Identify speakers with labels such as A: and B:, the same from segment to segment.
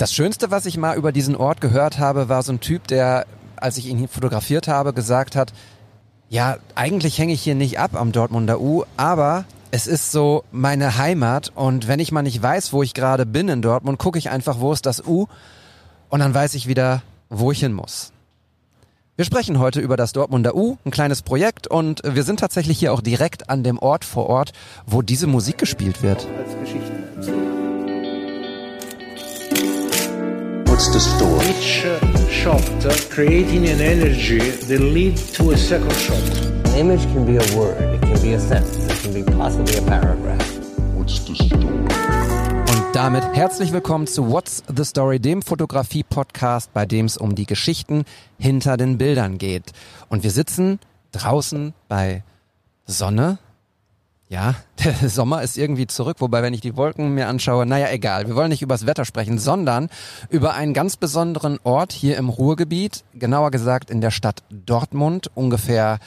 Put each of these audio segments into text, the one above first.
A: Das Schönste, was ich mal über diesen Ort gehört habe, war so ein Typ, der, als ich ihn fotografiert habe, gesagt hat, ja, eigentlich hänge ich hier nicht ab am Dortmunder U, aber es ist so meine Heimat und wenn ich mal nicht weiß, wo ich gerade bin in Dortmund, gucke ich einfach, wo ist das U und dann weiß ich wieder, wo ich hin muss. Wir sprechen heute über das Dortmunder U, ein kleines Projekt und wir sind tatsächlich hier auch direkt an dem Ort vor Ort, wo diese Musik gespielt wird.
B: What's the story?
C: Each uh, shot uh, creating an energy that lead to a second shot.
D: An image can be a word, it can be a sentence, it can be possibly a paragraph.
B: What's the story?
A: Und damit herzlich willkommen zu What's the Story, dem Fotografie-Podcast, bei dem es um die Geschichten hinter den Bildern geht. Und wir sitzen draußen bei Sonne. Ja, der Sommer ist irgendwie zurück, wobei wenn ich die Wolken mir anschaue, naja, egal. Wir wollen nicht übers Wetter sprechen, sondern über einen ganz besonderen Ort hier im Ruhrgebiet, genauer gesagt in der Stadt Dortmund, ungefähr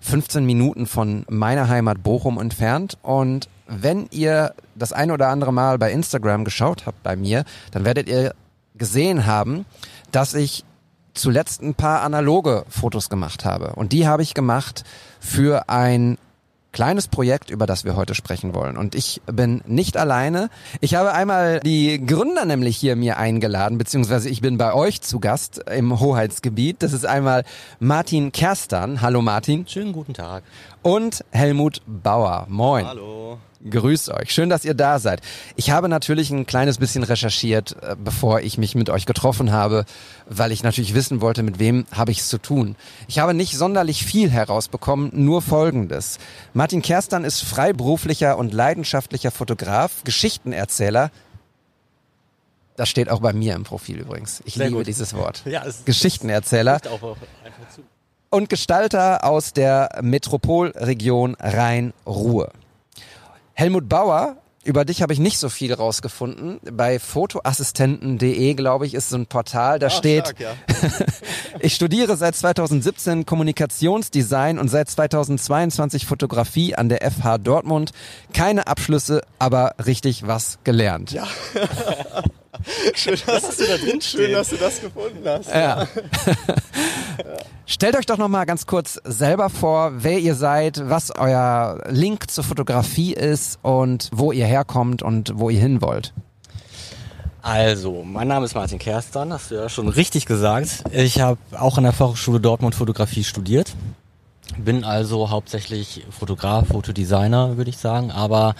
A: 15 Minuten von meiner Heimat Bochum entfernt. Und wenn ihr das ein oder andere Mal bei Instagram geschaut habt bei mir, dann werdet ihr gesehen haben, dass ich zuletzt ein paar analoge Fotos gemacht habe. Und die habe ich gemacht für ein kleines Projekt, über das wir heute sprechen wollen. Und ich bin nicht alleine. Ich habe einmal die Gründer nämlich hier mir eingeladen, beziehungsweise ich bin bei euch zu Gast im Hoheitsgebiet. Das ist einmal Martin Kerstan. Hallo Martin.
E: Schönen guten Tag.
A: Und Helmut Bauer. Moin.
E: Hallo.
A: Grüßt euch. Schön, dass ihr da seid. Ich habe natürlich ein kleines bisschen recherchiert, äh, bevor ich mich mit euch getroffen habe, weil ich natürlich wissen wollte, mit wem habe ich es zu tun. Ich habe nicht sonderlich viel herausbekommen, nur Folgendes. Martin Kerstan ist freiberuflicher und leidenschaftlicher Fotograf, Geschichtenerzähler. Das steht auch bei mir im Profil übrigens. Ich
E: Sehr
A: liebe
E: gut.
A: dieses Wort.
E: Ja, es
A: Geschichtenerzähler
E: auch zu.
A: Und Gestalter aus der Metropolregion Rhein-Ruhr. Helmut Bauer, über dich habe ich nicht so viel rausgefunden. Bei fotoassistenten.de, glaube ich, ist so ein Portal, da
E: Ah,
A: steht,
E: stark, ja.
A: ich studiere seit 2017 Kommunikationsdesign und seit 2022 Fotografie an der FH Dortmund. Keine Abschlüsse, aber richtig was gelernt.
E: Ja. Schön, dass, du da drin Schön, dass du das gefunden hast.
A: Ja. Stellt euch doch noch mal ganz kurz selber vor, wer ihr seid, was euer Link zur Fotografie ist und wo ihr herkommt und wo ihr hin wollt.
E: Also, mein Name ist Martin Kerstan, hast du ja schon richtig gesagt. Ich habe auch an der Fachhochschule Dortmund Fotografie studiert. Bin also hauptsächlich Fotograf, Fotodesigner, würde ich sagen. Aber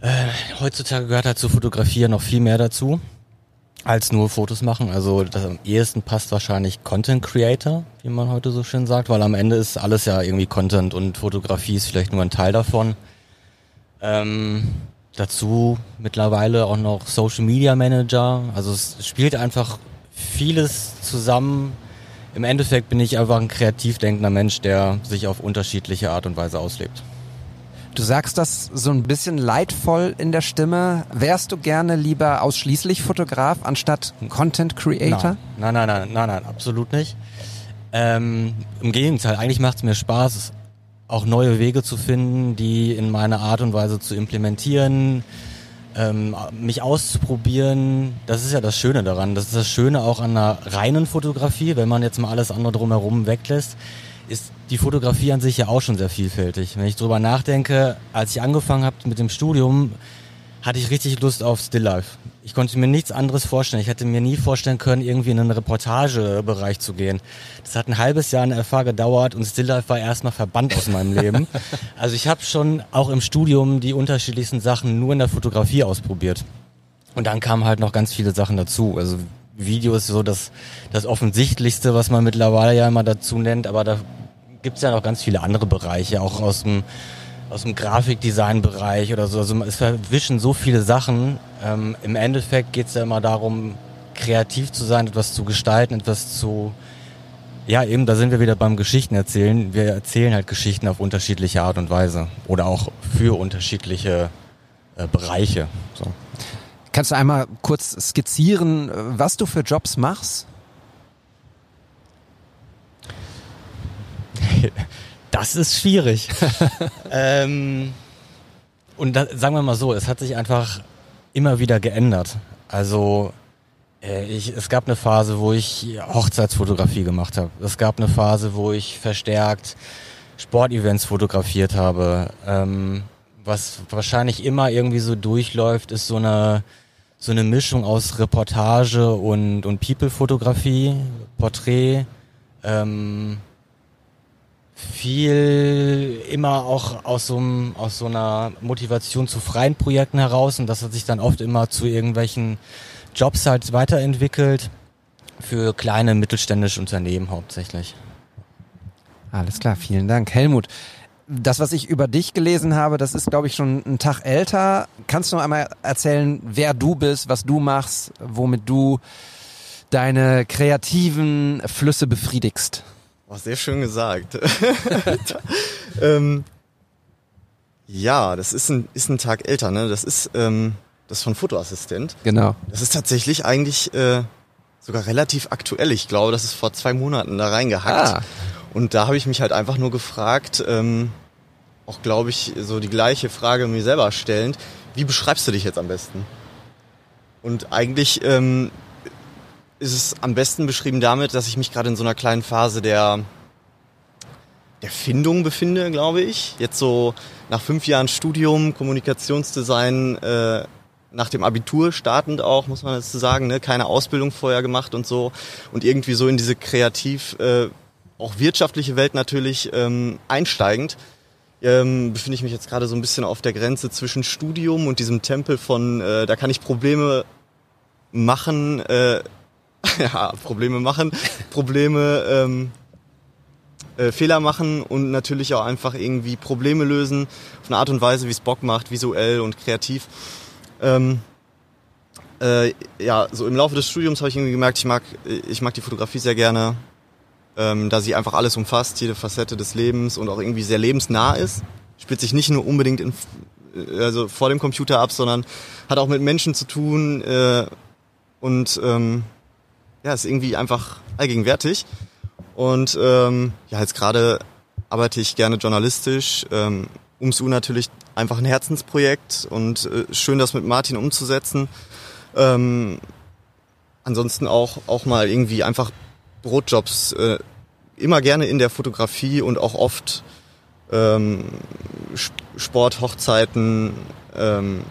E: äh, heutzutage gehört halt zur Fotografie noch viel mehr dazu als nur Fotos machen. Also das am ehesten passt wahrscheinlich Content Creator, wie man heute so schön sagt, weil am Ende ist alles ja irgendwie Content und Fotografie ist vielleicht nur ein Teil davon. Ähm, dazu mittlerweile auch noch Social Media Manager. Also es spielt einfach vieles zusammen. Im Endeffekt bin ich einfach ein kreativ denkender Mensch, der sich auf unterschiedliche Art und Weise auslebt.
A: Du sagst das so ein bisschen leidvoll in der Stimme. Wärst du gerne lieber ausschließlich Fotograf anstatt Content Creator?
E: Nein, nein, nein, nein, nein, absolut nicht. Ähm, Im Gegenteil, eigentlich macht es mir Spaß, auch neue Wege zu finden, die in meine Art und Weise zu implementieren, ähm, mich auszuprobieren. Das ist ja das Schöne daran. Das ist das Schöne auch an einer reinen Fotografie, wenn man jetzt mal alles andere drumherum weglässt, ist die Fotografie an sich ja auch schon sehr vielfältig. Wenn ich drüber nachdenke, als ich angefangen habe mit dem Studium, hatte ich richtig Lust auf Stilllife. Ich konnte mir nichts anderes vorstellen. Ich hätte mir nie vorstellen können, irgendwie in einen Reportagebereich zu gehen. Das hat ein halbes Jahr in der FH gedauert und Stilllife war erstmal verbannt aus meinem Leben. Also ich habe schon auch im Studium die unterschiedlichsten Sachen nur in der Fotografie ausprobiert. Und dann kamen halt noch ganz viele Sachen dazu. Also Video ist so das, das Offensichtlichste, was man mittlerweile ja immer dazu nennt, aber da gibt's ja noch ganz viele andere Bereiche, auch aus dem, aus dem Grafikdesign-Bereich oder so. Also es verwischen so viele Sachen. Ähm, Im Endeffekt geht's ja immer darum, kreativ zu sein, etwas zu gestalten, etwas zu... Ja, eben, da sind wir wieder beim Geschichten erzählen. Wir erzählen halt Geschichten auf unterschiedliche Art und Weise oder auch für unterschiedliche äh, Bereiche. So.
A: Kannst du einmal kurz skizzieren, was du für Jobs machst?
E: Das ist schwierig. ähm, und da, sagen wir mal so, es hat sich einfach immer wieder geändert. Also Äh, ich, es gab eine Phase, wo ich Hochzeitsfotografie gemacht habe. Es gab eine Phase, wo ich verstärkt Sportevents fotografiert habe. Ähm, was wahrscheinlich immer irgendwie so durchläuft, ist so eine so eine Mischung aus Reportage und, und People-Fotografie, Porträt, ähm, viel immer auch aus so, einem, aus so einer Motivation zu freien Projekten heraus und das hat sich dann oft immer zu irgendwelchen Jobs halt weiterentwickelt für kleine mittelständische Unternehmen hauptsächlich.
A: Alles klar, vielen Dank. Helmut, das, was ich über dich gelesen habe, das ist, glaube ich, schon einen Tag älter. Kannst du noch einmal erzählen, wer du bist, was du machst, womit du deine kreativen Flüsse befriedigst?
F: Oh, sehr schön gesagt. ähm, ja, das ist ein, ist ein Tag älter, ne? Das ist ähm, das ist von Fotoassistent.
A: Genau.
F: Das ist tatsächlich eigentlich äh, sogar relativ aktuell. Ich glaube, das ist vor zwei Monaten da reingehackt.
A: Ah.
F: Und da habe ich mich halt einfach nur gefragt, ähm, auch glaube ich, so die gleiche Frage mir selber stellend, wie beschreibst du dich jetzt am besten? Und eigentlich ähm, ist es am besten beschrieben damit, dass ich mich gerade in so einer kleinen Phase der, der Findung befinde, glaube ich. Jetzt so nach fünf Jahren Studium, Kommunikationsdesign, äh, nach dem Abitur startend auch, muss man dazu sagen, ne? keine Ausbildung vorher gemacht und so. Und irgendwie so in diese kreativ, äh, auch wirtschaftliche Welt natürlich ähm, einsteigend. Ähm, befinde ich mich jetzt gerade so ein bisschen auf der Grenze zwischen Studium und diesem Tempel von, äh, da kann ich Probleme machen, äh, ja, Probleme machen, Probleme, ähm, äh, Fehler machen und natürlich auch einfach irgendwie Probleme lösen auf eine Art und Weise, wie es Bock macht, visuell und kreativ. Ähm, äh, ja, so im Laufe des Studiums habe ich irgendwie gemerkt, ich mag, ich mag die Fotografie sehr gerne, ähm, da sie einfach alles umfasst, jede Facette des Lebens und auch irgendwie sehr lebensnah ist. Spielt sich nicht nur unbedingt in, also vor dem Computer ab, sondern hat auch mit Menschen zu tun äh, und ähm, ja, ist irgendwie einfach allgegenwärtig. Und ähm, ja, jetzt gerade arbeite ich gerne journalistisch. Ähm, UMSU natürlich einfach ein Herzensprojekt und äh, schön, das mit Martin umzusetzen. Ähm, ansonsten auch, auch mal irgendwie einfach Brotjobs, äh, immer gerne in der Fotografie und auch oft ähm, Sport, Hochzeiten, ähm,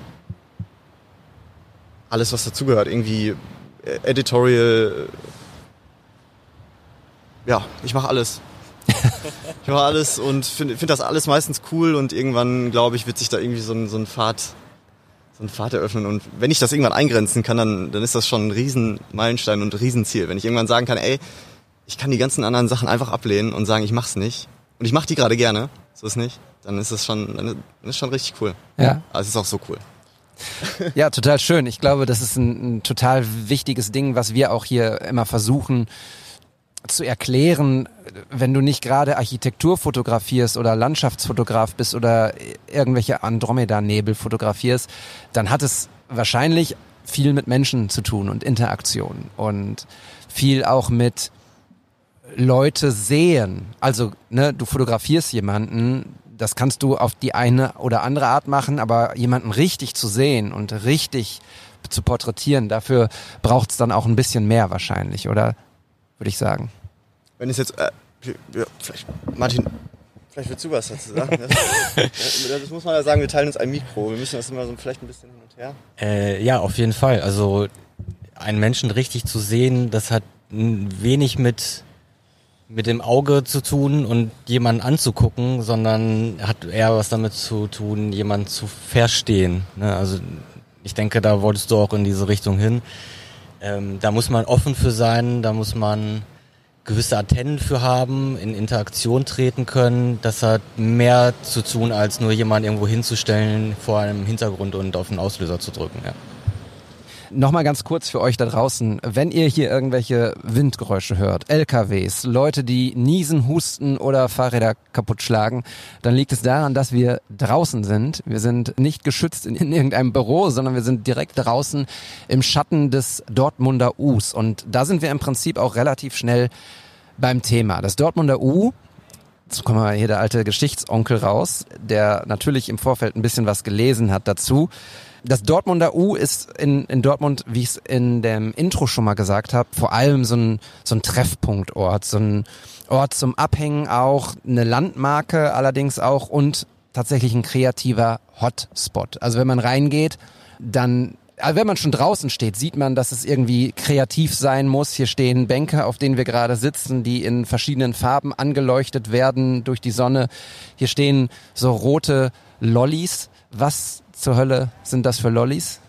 F: alles was dazugehört, irgendwie äh, Editorial, ja, ich mache alles. ich mache alles und finde find das alles meistens cool und irgendwann, glaube ich, wird sich da irgendwie so ein, so ein Pfad so ein Pfad eröffnen und wenn ich das irgendwann eingrenzen kann, dann, dann ist das schon ein riesen Meilenstein und ein Riesenziel. Wenn ich irgendwann sagen kann, ey, ich kann die ganzen anderen Sachen einfach ablehnen und sagen, ich mach's nicht und ich mache die gerade gerne, so ist nicht, dann ist das schon, dann ist schon richtig cool.
A: Ja.
F: Aber es ist auch so cool.
A: Ja, total schön. Ich glaube, das ist ein, ein total wichtiges Ding, was wir auch hier immer versuchen zu erklären, wenn du nicht gerade Architektur fotografierst oder Landschaftsfotograf bist oder irgendwelche Andromeda-Nebel fotografierst, dann hat es wahrscheinlich viel mit Menschen zu tun und Interaktion und viel auch mit Leute sehen. Also, ne, du fotografierst jemanden, das kannst du auf die eine oder andere Art machen, aber jemanden richtig zu sehen und richtig zu porträtieren, dafür braucht es dann auch ein bisschen mehr wahrscheinlich, oder? Würde ich sagen.
F: Wenn es jetzt, äh, ja, vielleicht, Martin, vielleicht willst du was dazu sagen. Das, das muss man ja sagen, wir teilen uns ein Mikro. Wir müssen das immer so vielleicht ein bisschen hin und her.
E: Äh, ja, auf jeden Fall. Also einen Menschen richtig zu sehen, das hat wenig mit mit dem Auge zu tun und jemanden anzugucken, sondern hat eher was damit zu tun, jemanden zu verstehen. Ne? Also ich denke, da wolltest du auch in diese Richtung hin. Ähm, da muss man offen für sein, da muss man gewisse Antennen für haben, in Interaktion treten können. Das hat mehr zu tun, als nur jemanden irgendwo hinzustellen vor einem Hintergrund und auf den Auslöser zu drücken. Ja.
A: Nochmal ganz kurz für euch da draußen, wenn ihr hier irgendwelche Windgeräusche hört, LKWs, Leute, die niesen, husten oder Fahrräder kaputt schlagen, dann liegt es daran, dass wir draußen sind. Wir sind nicht geschützt in, in irgendeinem Büro, sondern wir sind direkt draußen im Schatten des Dortmunder Us. Und da sind wir im Prinzip auch relativ schnell beim Thema. Das Dortmunder U Jetzt kommen wir hier der alte Geschichtsonkel raus, der natürlich im Vorfeld ein bisschen was gelesen hat dazu Das Dortmunder U ist in, in Dortmund, wie ich es in dem Intro schon mal gesagt habe, vor allem so ein, so ein Treffpunktort, so ein Ort zum Abhängen auch, eine Landmarke allerdings auch und tatsächlich ein kreativer Hotspot. Also wenn man reingeht, dann also wenn man schon draußen steht, sieht man, dass es irgendwie kreativ sein muss. Hier stehen Bänke, auf denen wir gerade sitzen, die in verschiedenen Farben angeleuchtet werden durch die Sonne. Hier stehen so rote Lollis. Was zur Hölle sind das für Lollis?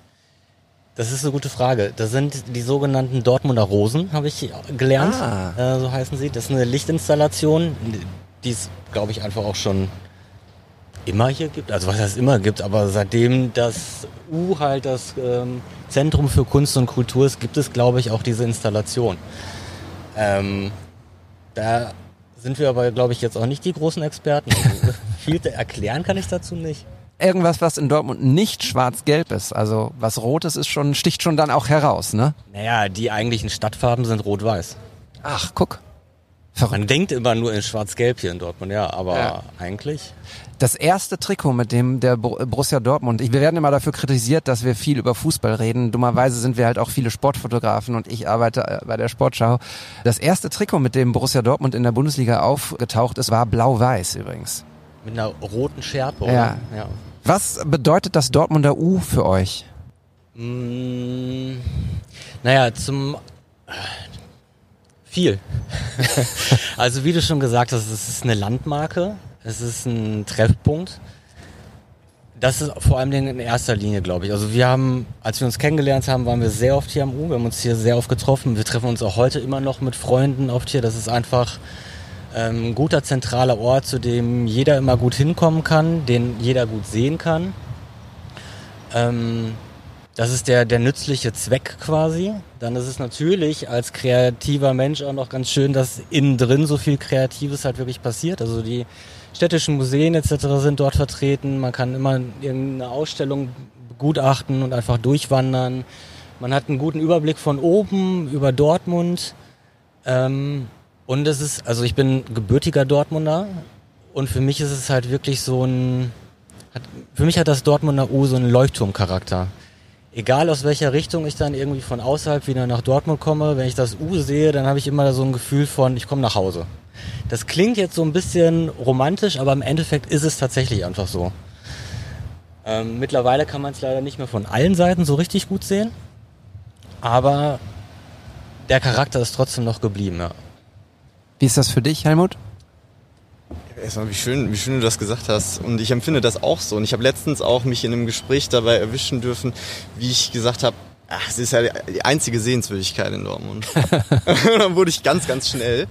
E: Das ist eine gute Frage. Das sind die sogenannten Dortmunder Rosen, habe ich gelernt.
A: Ah.
E: Äh, so heißen sie. Das ist eine Lichtinstallation, die es, glaube ich, einfach auch schon immer hier gibt. Also was heißt immer gibt, aber seitdem das U halt das ähm, Zentrum für Kunst und Kultur ist, gibt es, glaube ich, auch diese Installation. Ähm, da sind wir aber, glaube ich, jetzt auch nicht die großen Experten. Also, viel erklären kann ich dazu nicht.
A: Irgendwas, was in Dortmund nicht schwarz-gelb ist. Also was Rotes ist schon, sticht schon dann auch heraus, ne?
E: Naja, die eigentlichen Stadtfarben sind rot-weiß.
A: Ach, guck.
E: Man denkt immer nur in schwarz-gelb hier in Dortmund, ja, aber
A: Ja.
E: eigentlich.
A: Das erste Trikot mit dem der Bo- Borussia Dortmund. Ich, wir werden immer dafür kritisiert, dass wir viel über Fußball reden. Dummerweise sind wir halt auch viele Sportfotografen und ich arbeite äh, bei der Sportschau. Das erste Trikot, mit dem Borussia Dortmund in der Bundesliga aufgetaucht ist, war blau-weiß übrigens.
E: Mit einer roten Schärpe,
A: Ja.
E: oder? Ja.
A: Was bedeutet das Dortmunder U für euch?
E: Mm, naja, zum äh, viel. also wie du schon gesagt hast, es ist eine Landmarke, es ist ein Treffpunkt. Das ist vor allem in erster Linie, glaube ich. Also wir haben, als wir uns kennengelernt haben, waren wir sehr oft hier am U. Wir haben uns hier sehr oft getroffen. Wir treffen uns auch heute immer noch mit Freunden oft hier. Das ist einfach ein guter zentraler Ort, zu dem jeder immer gut hinkommen kann, den jeder gut sehen kann. Ähm, das ist der, der nützliche Zweck quasi. Dann ist es natürlich als kreativer Mensch auch noch ganz schön, dass innen drin so viel Kreatives halt wirklich passiert. Also die städtischen Museen etc. sind dort vertreten. Man kann immer irgendeine Ausstellung begutachten und einfach durchwandern. Man hat einen guten Überblick von oben über Dortmund. Ähm, und es ist, also ich bin gebürtiger Dortmunder und für mich ist es halt wirklich so ein, hat, für mich hat das Dortmunder U so einen Leuchtturmcharakter. Egal aus welcher Richtung ich dann irgendwie von außerhalb wieder nach Dortmund komme, wenn ich das U sehe, dann habe ich immer so ein Gefühl von, ich komme nach Hause. Das klingt jetzt so ein bisschen romantisch, aber im Endeffekt ist es tatsächlich einfach so. Ähm, mittlerweile kann man es leider nicht mehr von allen Seiten so richtig gut sehen, aber der Charakter ist trotzdem noch geblieben. Ja.
A: Wie ist das für dich, Helmut?
F: Erstmal, wie schön, wie schön du das gesagt hast. Und ich empfinde das auch so. Und ich habe letztens auch mich in einem Gespräch dabei erwischen dürfen, wie ich gesagt habe, ach, es ist ja die einzige Sehenswürdigkeit in Dortmund. Und dann wurde ich ganz, ganz schnell,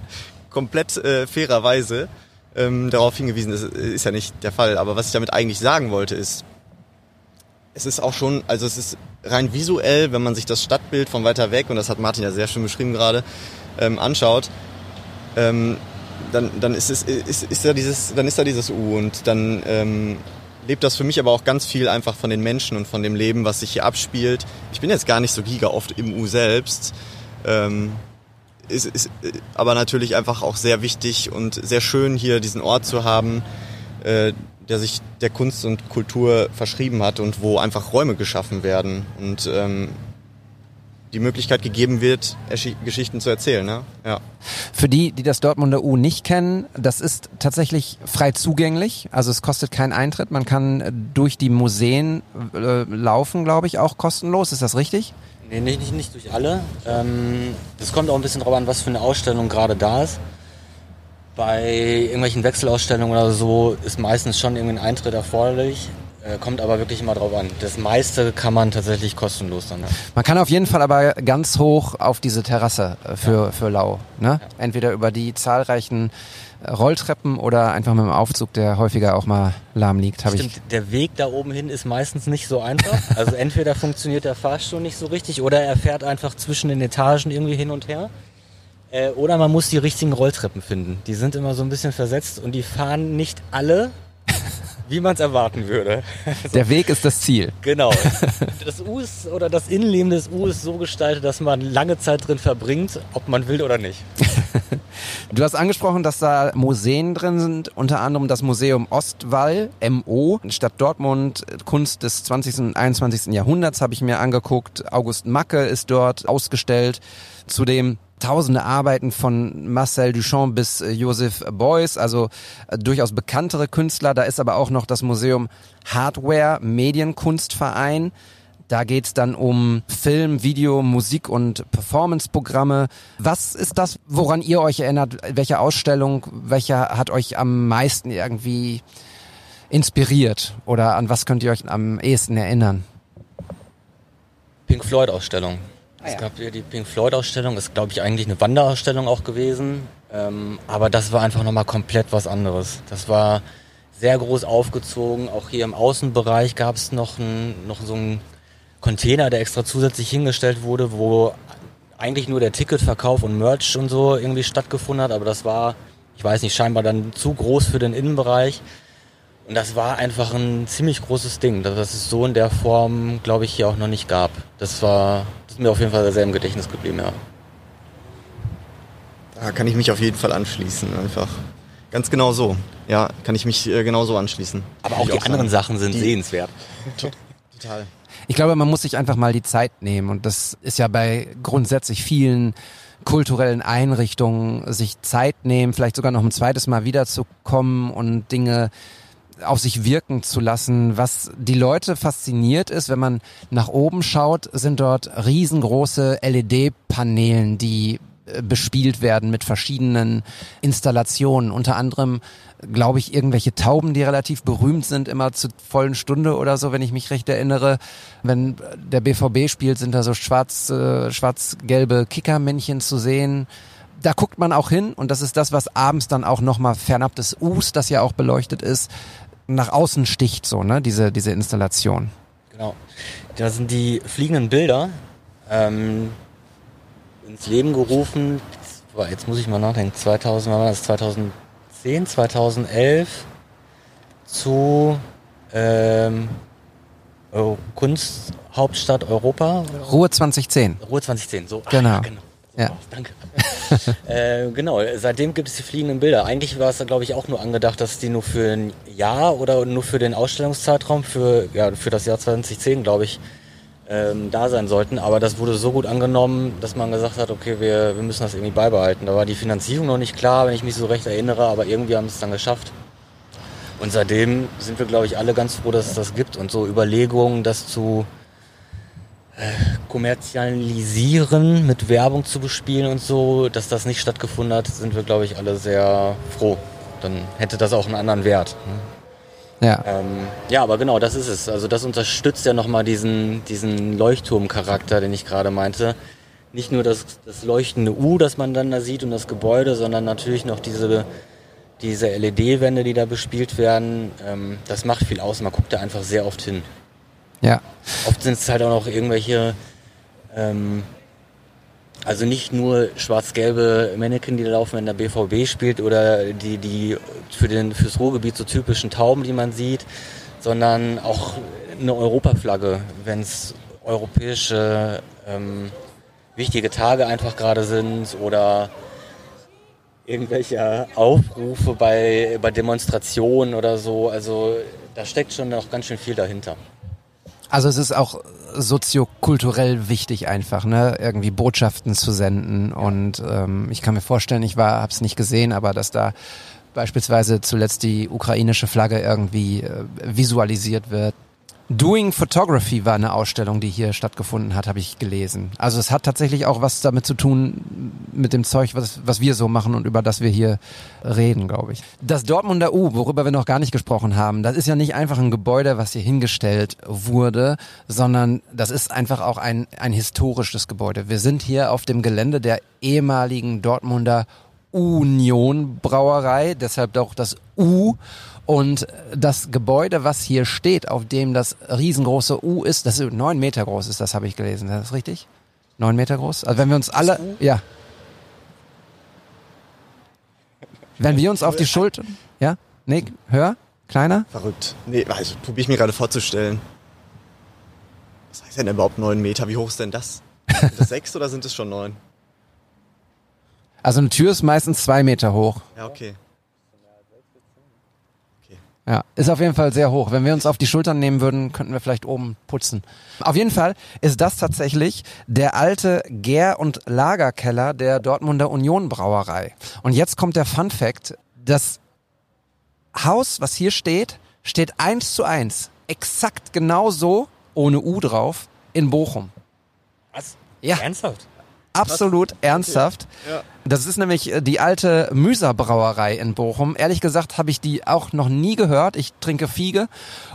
F: komplett äh, fairerweise, ähm, darauf hingewiesen, das ist ja nicht der Fall. Aber was ich damit eigentlich sagen wollte, ist, es ist auch schon, also es ist rein visuell, wenn man sich das Stadtbild von weiter weg, und das hat Martin ja sehr schön beschrieben gerade, ähm, anschaut, ähm, dann, dann ist es ist, ist da dieses dann ist da dieses U und dann ähm, lebt das für mich aber auch ganz viel einfach von den Menschen und von dem Leben, was sich hier abspielt. Ich bin jetzt gar nicht so giga oft im U selbst. Ähm, ist, ist äh, aber natürlich einfach auch sehr wichtig und sehr schön hier diesen Ort zu haben, äh, der sich der Kunst und Kultur verschrieben hat und wo einfach Räume geschaffen werden und ähm, die Möglichkeit gegeben wird, Geschichten zu erzählen. Ne? Ja.
A: Für die, die das Dortmunder U nicht kennen, das ist tatsächlich frei zugänglich. Also es kostet keinen Eintritt. Man kann durch die Museen äh, laufen, glaube ich, auch kostenlos. Ist das richtig?
E: Nee, nicht, nicht, nicht durch alle. Ähm, das kommt auch ein bisschen drauf an, was für eine Ausstellung gerade da ist. Bei irgendwelchen Wechselausstellungen oder so ist meistens schon irgendwie ein Eintritt erforderlich. Äh, kommt aber wirklich immer drauf an. Das meiste kann man tatsächlich kostenlos dann. Ja.
A: Man kann auf jeden Fall aber ganz hoch auf diese Terrasse äh, für, für Lau. Ne? Entweder über die zahlreichen äh, Rolltreppen oder einfach mit dem Aufzug, der häufiger auch mal lahm liegt. Hab ich.
E: Stimmt, der Weg da oben hin ist meistens nicht so einfach. Also entweder funktioniert der Fahrstuhl nicht so richtig oder er fährt einfach zwischen den Etagen irgendwie hin und her. Äh, oder man muss die richtigen Rolltreppen finden. Die sind immer so ein bisschen versetzt und die fahren nicht alle, wie man es erwarten würde.
A: Der Weg ist das Ziel.
E: Genau. Das U ist, oder das Innenleben des U ist so gestaltet, dass man lange Zeit drin verbringt, ob man will oder nicht.
A: Du hast angesprochen, dass da Museen drin sind, unter anderem das Museum Ostwall, MO, Stadt Dortmund, Kunst des 20. und 21. Jahrhunderts habe ich mir angeguckt. August Macke ist dort ausgestellt. Zudem tausende Arbeiten von Marcel Duchamp bis äh, Joseph Beuys, also äh, durchaus bekanntere Künstler. Da ist aber auch noch das Museum Hardware Medienkunstverein. Da geht's dann um Film, Video, Musik und Performance-Programme. Was ist das, woran ihr euch erinnert? Welche Ausstellung, welcher hat euch am meisten irgendwie inspiriert? Oder an was könnt ihr euch am ehesten erinnern?
E: Pink Ausstellung. Es gab hier die Pink Floyd Ausstellung, ist glaube ich eigentlich eine Wanderausstellung auch gewesen, ähm, aber das war einfach nochmal komplett was anderes. Das war sehr groß aufgezogen, auch hier im Außenbereich gab es noch, ein, noch so einen Container, der extra zusätzlich hingestellt wurde, wo eigentlich nur der Ticketverkauf und Merch und so irgendwie stattgefunden hat, aber das war, ich weiß nicht, scheinbar dann zu groß für den Innenbereich. Und das war einfach ein ziemlich großes Ding, dass es so in der Form, glaube ich, hier auch noch nicht gab. Das war, ist mir auf jeden Fall sehr im Gedächtnis geblieben, ja.
F: Da kann ich mich auf jeden Fall anschließen, einfach. Ganz genau so. Ja, kann ich mich äh, genauso anschließen.
E: Aber auch die anderen
F: sagen.
E: Sachen sind
F: Die-
E: sehenswert.
F: Total.
A: Ich glaube, man muss sich einfach mal die Zeit nehmen und das ist ja bei grundsätzlich vielen kulturellen Einrichtungen, sich Zeit nehmen, vielleicht sogar noch ein zweites Mal wiederzukommen und Dinge auf sich wirken zu lassen. Was die Leute fasziniert ist, wenn man nach oben schaut, sind dort riesengroße LED-Panelen, die äh, bespielt werden mit verschiedenen Installationen. Unter anderem, glaube ich, irgendwelche Tauben, die relativ berühmt sind, immer zur vollen Stunde oder so, wenn ich mich recht erinnere. Wenn der BVB spielt, sind da so schwarz, äh, schwarz-gelbe Kickermännchen zu sehen. Da guckt man auch hin und das ist das, was abends dann auch nochmal fernab des Us, das ja auch beleuchtet ist, nach außen sticht, so, ne, diese, diese Installation.
E: Genau. Da sind die fliegenden Bilder ähm, ins Leben gerufen. Jetzt muss ich mal nachdenken. 2000, wann war das? 2010, 2011 zu ähm, oh, Kunsthauptstadt Europa.
A: Ruhe 2010.
E: Ruhe 2010, so.
A: Genau.
E: ja, genau.
A: Ja.
E: Danke. äh, genau, seitdem gibt es die fliegenden Bilder. Eigentlich war es da, glaube ich, auch nur angedacht, dass die nur für ein Jahr oder nur für den Ausstellungszeitraum, für, ja, für das Jahr 2010, glaube ich, ähm, da sein sollten. Aber das wurde so gut angenommen, dass man gesagt hat, okay, wir, wir müssen das irgendwie beibehalten. Da war die Finanzierung noch nicht klar, wenn ich mich so recht erinnere, aber irgendwie haben es dann geschafft. Und seitdem sind wir, glaube ich, alle ganz froh, dass es das gibt. Und so Überlegungen, das zu kommerzialisieren, mit Werbung zu bespielen und so, dass das nicht stattgefunden hat, sind wir, glaube ich, alle sehr froh. Dann hätte das auch einen anderen Wert. Ne?
A: Ja.
E: Ähm, ja, aber genau, das ist es. Also das unterstützt ja nochmal diesen, diesen Leuchtturmcharakter, den ich gerade meinte. Nicht nur das, das leuchtende U, das man dann da sieht und das Gebäude, sondern natürlich noch diese, diese LED-Wände, die da bespielt werden. Ähm, das macht viel aus. Man guckt da einfach sehr oft hin.
A: Ja.
E: Oft sind es halt auch noch irgendwelche, ähm, also nicht nur schwarz-gelbe Mannequin, die da laufen, wenn der BVB spielt oder die, die für den, fürs Ruhrgebiet so typischen Tauben, die man sieht, sondern auch eine Europaflagge, wenn es europäische ähm, wichtige Tage einfach gerade sind oder irgendwelche Aufrufe bei, bei Demonstrationen oder so. Also da steckt schon noch ganz schön viel dahinter.
A: Also es ist auch soziokulturell wichtig einfach, ne, irgendwie Botschaften zu senden. Und ähm, ich kann mir vorstellen, ich war, hab's nicht gesehen, aber dass da beispielsweise zuletzt die ukrainische Flagge irgendwie äh, visualisiert wird. Doing Photography war eine Ausstellung, die hier stattgefunden hat, habe ich gelesen. Also es hat tatsächlich auch was damit zu tun mit dem Zeug, was, was wir so machen und über das wir hier reden, glaube ich. Das Dortmunder U, worüber wir noch gar nicht gesprochen haben, das ist ja nicht einfach ein Gebäude, was hier hingestellt wurde, sondern das ist einfach auch ein, ein historisches Gebäude. Wir sind hier auf dem Gelände der ehemaligen Dortmunder Union Brauerei, deshalb auch das U. Und das Gebäude, was hier steht, auf dem das riesengroße U ist, das ist neun Meter groß ist, das habe ich gelesen. Das ist richtig? Neun Meter groß? Also wenn wir uns alle, ja. Wenn wir uns auf die Schulter, ja? Nick, hör, kleiner?
F: Verrückt. Nee, also probiere ich mir gerade vorzustellen. Was heißt denn überhaupt neun Meter? Wie hoch ist denn das? Sind das sechs oder sind es schon neun?
A: Also eine Tür ist meistens zwei Meter hoch.
F: Ja, okay.
A: Ja, ist auf jeden Fall sehr hoch. Wenn wir uns auf die Schultern nehmen würden, könnten wir vielleicht oben putzen. Auf jeden Fall ist das tatsächlich der alte Gär- und Lagerkeller der Dortmunder Union Brauerei. Und jetzt kommt der Fun Fact. Das Haus, was hier steht, steht eins zu eins. Exakt genauso, ohne U drauf, in Bochum.
E: Was?
A: Ja.
E: Ernsthaft?
A: Absolut ernsthaft.
F: Ja.
A: Das ist nämlich äh, die alte Müser Brauerei in Bochum. Ehrlich gesagt habe ich die auch noch nie gehört. Ich trinke Fiege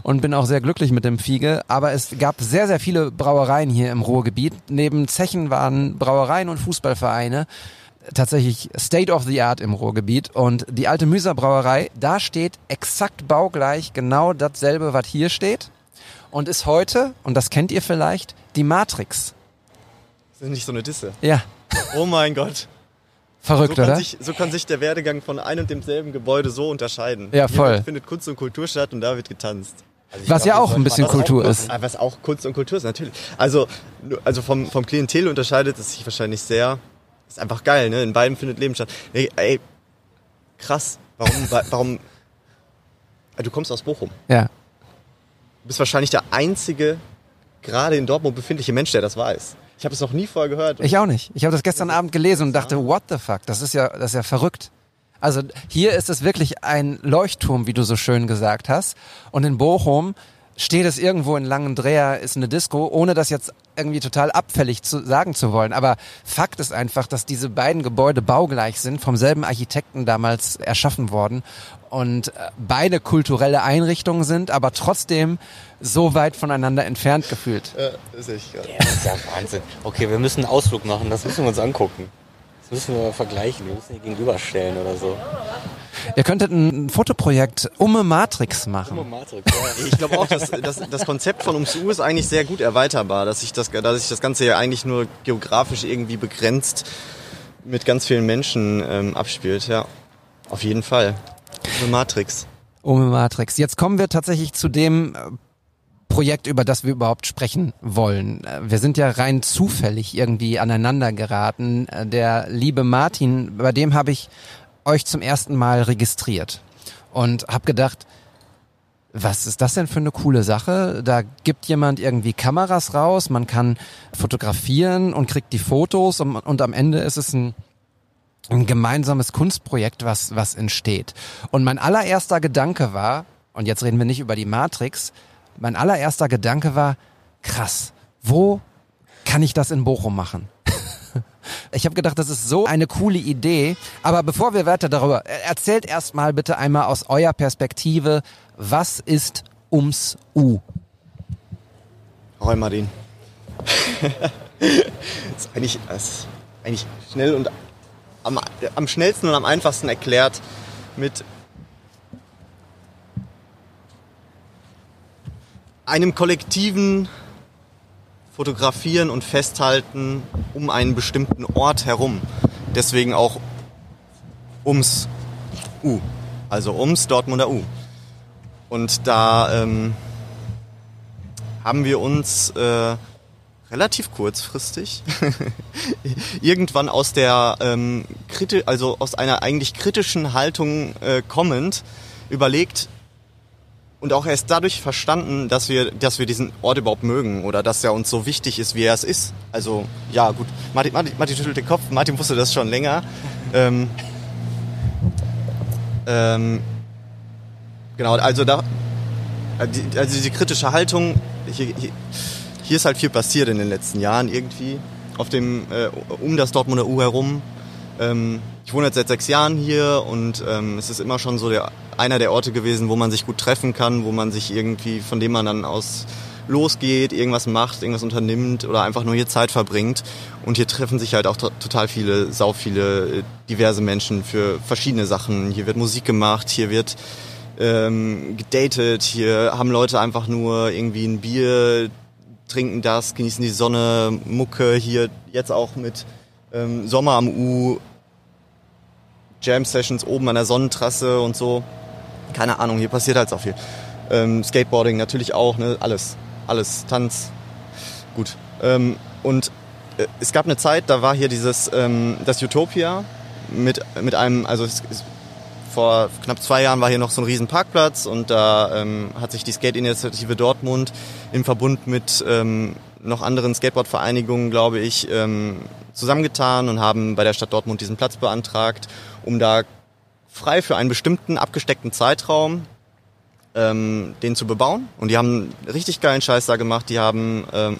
A: und bin auch sehr glücklich mit dem Fiege. Aber es gab sehr, sehr viele Brauereien hier im Ruhrgebiet. Neben Zechen waren Brauereien und Fußballvereine tatsächlich State of the Art im Ruhrgebiet. Und die alte Müser Brauerei, da steht exakt baugleich genau dasselbe, was hier steht. Und ist heute, und das kennt ihr vielleicht, die Matrix.
F: Das ist nicht so eine Disse.
A: Ja,
F: Oh mein Gott.
A: verrückt,
F: So kann,
A: oder?
F: sich, so kann sich der Werdegang von einem und demselben Gebäude so unterscheiden.
A: Ja, voll.
F: Hier findet Kunst und Kultur statt und da wird getanzt.
E: Also
A: Was ja
E: glaub,
A: auch
E: das
A: ein bisschen Kultur
F: auch,
A: ist.
F: Ah, Was auch Kunst und Kultur ist, natürlich. Also, also vom, vom Klientel unterscheidet es sich wahrscheinlich sehr. Ist einfach geil, ne? In beiden findet Leben statt. Ey, ey krass. Warum, wa- warum, Ah, du kommst aus Bochum.
A: Ja.
F: Du bist wahrscheinlich der einzige, gerade in Dortmund befindliche Mensch, der das weiß. Ich habe es noch nie vorher gehört.
A: Ich auch nicht. Ich habe das gestern Abend gelesen und dachte, what the fuck? Das ist ja, das ist ja verrückt. Also hier ist es wirklich ein Leuchtturm, wie du so schön gesagt hast. Und in Bochum steht es irgendwo in Langendreher, ist eine Disco, ohne das jetzt irgendwie total abfällig zu sagen zu wollen. Aber Fakt ist einfach, dass diese beiden Gebäude baugleich sind, vom selben Architekten damals erschaffen worden und äh, beide kulturelle Einrichtungen sind, aber trotzdem so weit voneinander entfernt gefühlt.
F: Ja, das sehe ich gerade.
E: Ja, das ist ja Wahnsinn. Okay, wir müssen einen Ausflug machen, das müssen wir uns angucken. Das müssen wir vergleichen, wir müssen die gegenüberstellen oder so.
A: Ihr könntet ein Fotoprojekt um Matrix machen.
E: Matrix, ja.
F: Ich glaube auch, dass, dass das Konzept von Ums U ist eigentlich sehr gut erweiterbar, dass sich das, dass das Ganze ja eigentlich nur geografisch irgendwie begrenzt mit ganz vielen Menschen ähm, abspielt. Ja, auf jeden Fall. Eine Matrix.
A: Um Matrix. Jetzt kommen wir tatsächlich zu dem äh, Projekt, über das wir überhaupt sprechen wollen. Äh, Wir sind ja rein zufällig irgendwie aneinander geraten. Äh, Der liebe Martin, bei dem habe ich euch zum ersten Mal registriert und habe gedacht, was ist das denn für eine coole Sache? Da gibt jemand irgendwie Kameras raus, man kann fotografieren und kriegt die Fotos und, und am Ende ist es ein ein gemeinsames Kunstprojekt, was, was entsteht. Und mein allererster Gedanke war, und jetzt reden wir nicht über die Matrix, mein allererster Gedanke war, krass, wo kann ich das in Bochum machen? Ich habe gedacht, das ist so eine coole Idee. Aber bevor wir weiter darüber, er- erzählt erstmal bitte einmal aus eurer Perspektive, was ist ums U?
F: Roy Martin. ist eigentlich, ist eigentlich schnell und am, am schnellsten und am einfachsten erklärt mit einem kollektiven Fotografieren und Festhalten um einen bestimmten Ort herum. Deswegen auch ums U. Also ums Dortmunder U. Und da ähm, haben wir uns äh, relativ kurzfristig irgendwann aus der ähm, kriti also aus einer eigentlich kritischen Haltung äh, kommend überlegt und auch erst dadurch verstanden, dass wir, dass wir diesen Ort überhaupt mögen oder dass er uns so wichtig ist, wie er es ist. Also ja gut, Martin, Martin, Martin schüttelt den Kopf, Martin wusste das schon länger. Ähm, ähm, genau, also da, äh, die, also diese kritische Haltung, hier, hier, hier ist halt viel passiert in den letzten Jahren irgendwie auf dem äh, um das Dortmunder U herum. Ähm, ich wohne jetzt seit sechs Jahren hier und ähm, es ist immer schon so der, einer der Orte gewesen, wo man sich gut treffen kann, wo man sich irgendwie, von dem man dann aus losgeht, irgendwas macht, irgendwas unternimmt oder einfach nur hier Zeit verbringt. Und hier treffen sich halt auch to total viele, sau viele äh, diverse Menschen für verschiedene Sachen. Hier wird Musik gemacht, hier wird ähm, gedatet, hier haben Leute einfach nur irgendwie ein Bier, trinken das, genießen die Sonne, Mucke, hier jetzt auch mit ähm, Sommer am U, Jam-Sessions oben an der Sonnentrasse und so. Keine Ahnung, hier passiert halt so viel. Ähm, Skateboarding natürlich auch, ne? alles, alles, Tanz, gut. Ähm, und äh, es gab eine Zeit, da war hier dieses, ähm, das Utopia, mit, mit einem, also es, es, vor knapp zwei Jahren war hier noch so ein riesen Parkplatz und da ähm, hat sich die Skate-Initiative Dortmund im Verbund mit ähm, noch anderen Skateboard-Vereinigungen, glaube ich, ähm, zusammengetan und haben bei der Stadt Dortmund diesen Platz beantragt, um da frei für einen bestimmten abgesteckten Zeitraum ähm, den zu bebauen. Und die haben richtig geilen Scheiß da gemacht. Die haben ähm,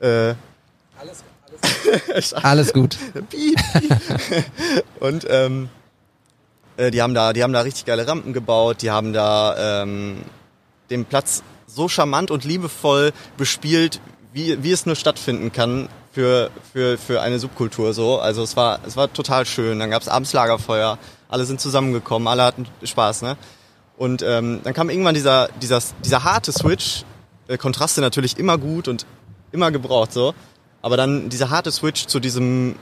F: äh,
A: Alles gut.
F: Piep, piep. und ähm, äh, die haben da, die haben da richtig geile Rampen gebaut. Die haben da ähm, den Platz so charmant und liebevoll bespielt, wie, wie es nur stattfinden kann für, für, für eine Subkultur so. Also es war, es war total schön. Dann gab es abends Lagerfeuer, alle sind zusammengekommen, alle hatten Spaß, ne? Und ähm, dann kam irgendwann dieser, dieser, dieser harte Switch, äh, Kontraste natürlich immer gut und immer gebraucht so. Aber dann dieser harte Switch zu diesem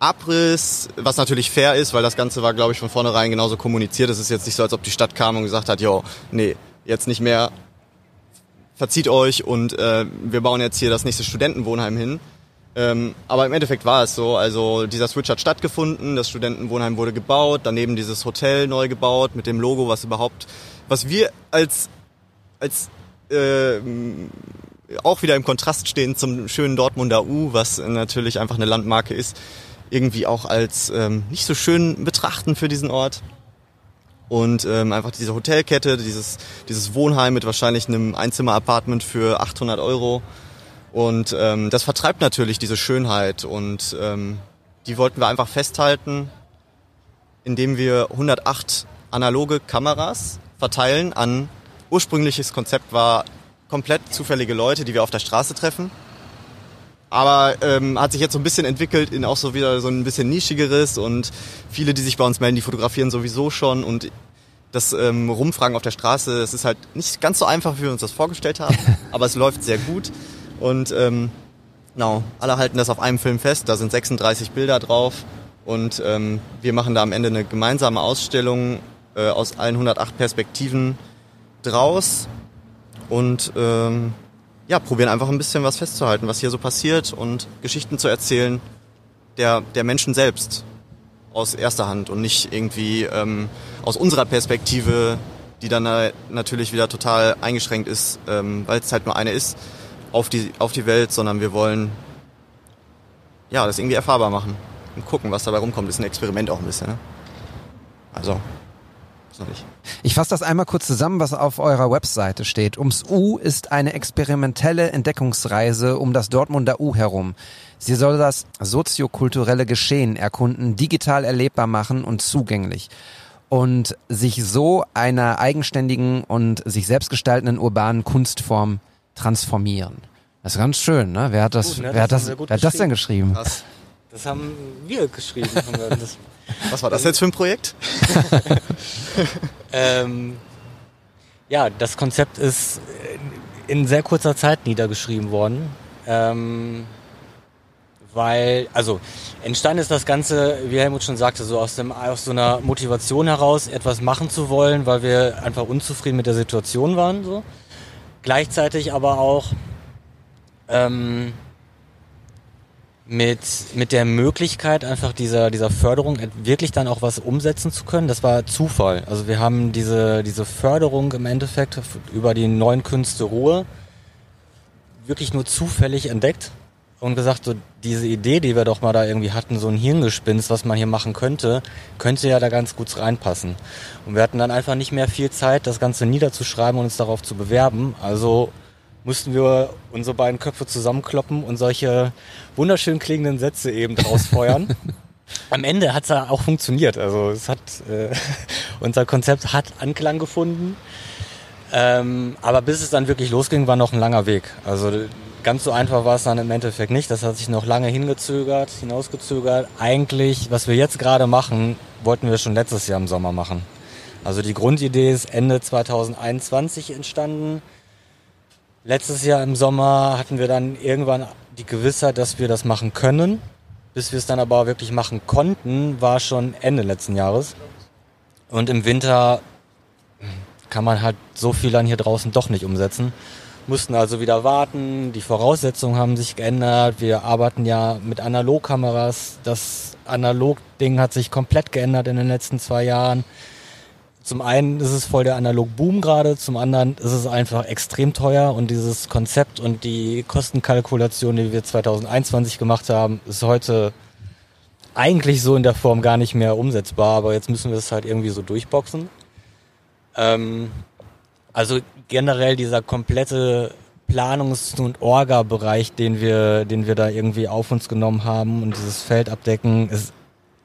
F: Abriss, was natürlich fair ist, weil das Ganze war, glaube ich, von vornherein genauso kommuniziert. Es ist jetzt nicht so, als ob die Stadt kam und gesagt hat, jo, nee, jetzt nicht mehr, verzieht euch und äh, wir bauen jetzt hier das nächste Studentenwohnheim hin. Ähm, aber im Endeffekt war es so, also dieser Switch hat stattgefunden, das Studentenwohnheim wurde gebaut, daneben dieses Hotel neu gebaut mit dem Logo, was überhaupt, was wir als, als äh, auch wieder im Kontrast stehen zum schönen Dortmunder U, was natürlich einfach eine Landmarke ist, irgendwie auch als ähm, nicht so schön betrachten für diesen Ort. Und ähm, einfach diese Hotelkette, dieses, dieses Wohnheim mit wahrscheinlich einem Einzimmer-Apartment für 800 Euro. Und ähm, das vertreibt natürlich diese Schönheit und ähm, die wollten wir einfach festhalten, indem wir 108 analoge Kameras verteilen an ursprüngliches Konzept war komplett zufällige Leute, die wir auf der Straße treffen. Aber ähm, hat sich jetzt so ein bisschen entwickelt in auch so wieder so ein bisschen nischigeres und viele, die sich bei uns melden, die fotografieren sowieso schon und das ähm, Rumfragen auf der Straße, das ist halt nicht ganz so einfach, wie wir uns das vorgestellt haben, aber es läuft sehr gut und ähm, genau, alle halten das auf einem Film fest, da sind 36 Bilder drauf und ähm, wir machen da am Ende eine gemeinsame Ausstellung äh, aus allen 108 Perspektiven draus und ähm, ja, probieren einfach ein bisschen was festzuhalten, was hier so passiert und Geschichten zu erzählen der, der Menschen selbst aus erster Hand und nicht irgendwie ähm, aus unserer Perspektive, die dann natürlich wieder total eingeschränkt ist, ähm, weil es halt nur eine ist, auf die, auf die Welt, sondern wir wollen ja, das irgendwie erfahrbar machen und gucken, was dabei rumkommt. Das ist ein Experiment auch ein bisschen. Ne? Also, noch nicht.
A: Ich fasse das einmal kurz zusammen, was auf eurer Webseite steht. Ums U ist eine experimentelle Entdeckungsreise um das Dortmunder U herum. Sie soll das soziokulturelle Geschehen erkunden, digital erlebbar machen und zugänglich. Und sich so einer eigenständigen und sich selbst gestaltenden urbanen Kunstform transformieren. Das ist ganz schön, ne? Wer hat das,
E: Gut, ne?
A: wer, hat
E: Das
A: wer hat das denn geschrieben?
F: Krass.
E: Das haben wir geschrieben.
F: Was war das jetzt für ein Projekt?
E: ähm, ja, das Konzept ist in sehr kurzer Zeit niedergeschrieben worden. Ähm, weil, also entstanden ist das Ganze, wie Helmut schon sagte, so aus, dem, aus so einer Motivation heraus, etwas machen zu wollen, weil wir einfach unzufrieden mit der Situation waren. So. Gleichzeitig aber auch ähm, mit, mit der Möglichkeit einfach dieser, dieser Förderung wirklich dann auch was umsetzen zu können. Das war Zufall. Also wir haben diese, diese Förderung im Endeffekt über die neuen Künste Ruhe wirklich nur zufällig entdeckt und gesagt, so diese Idee, die wir doch mal da irgendwie hatten, so ein Hirngespinst, was man hier machen könnte, könnte ja da ganz gut reinpassen. Und wir hatten dann einfach nicht mehr viel Zeit, das Ganze niederzuschreiben und uns darauf zu bewerben. Also mussten wir unsere beiden Köpfe zusammenkloppen und solche wunderschön klingenden Sätze eben draus feuern. Am Ende hat es ja auch funktioniert. Also es hat äh, unser Konzept hat Anklang gefunden. Ähm, aber bis es dann wirklich losging, war noch ein langer Weg. Also ganz so einfach war es dann im Endeffekt nicht. Das hat sich noch lange hingezögert, hinausgezögert. Eigentlich, was wir jetzt gerade machen, wollten wir schon letztes Jahr im Sommer machen. Also die Grundidee ist Ende 2021 entstanden. Letztes Jahr im Sommer hatten wir dann irgendwann die Gewissheit, dass wir das machen können. Bis wir es dann aber wirklich machen konnten, war schon Ende letzten Jahres. Und im Winter kann man halt so viel dann hier draußen doch nicht umsetzen. mussten also wieder warten. Die Voraussetzungen haben sich geändert. Wir arbeiten ja mit Analogkameras. Das Analog-Ding hat sich komplett geändert in den letzten zwei Jahren. Zum einen ist es voll der Analog-Boom gerade, zum anderen ist es einfach extrem teuer und dieses Konzept und die Kostenkalkulation, die wir 2021 gemacht haben, ist heute eigentlich so in der Form gar nicht mehr umsetzbar, aber jetzt müssen wir es halt irgendwie so durchboxen. Ähm, also generell dieser komplette Planungs- und Orga-Bereich, den wir, den wir da irgendwie auf uns genommen haben und dieses Feld abdecken, ist,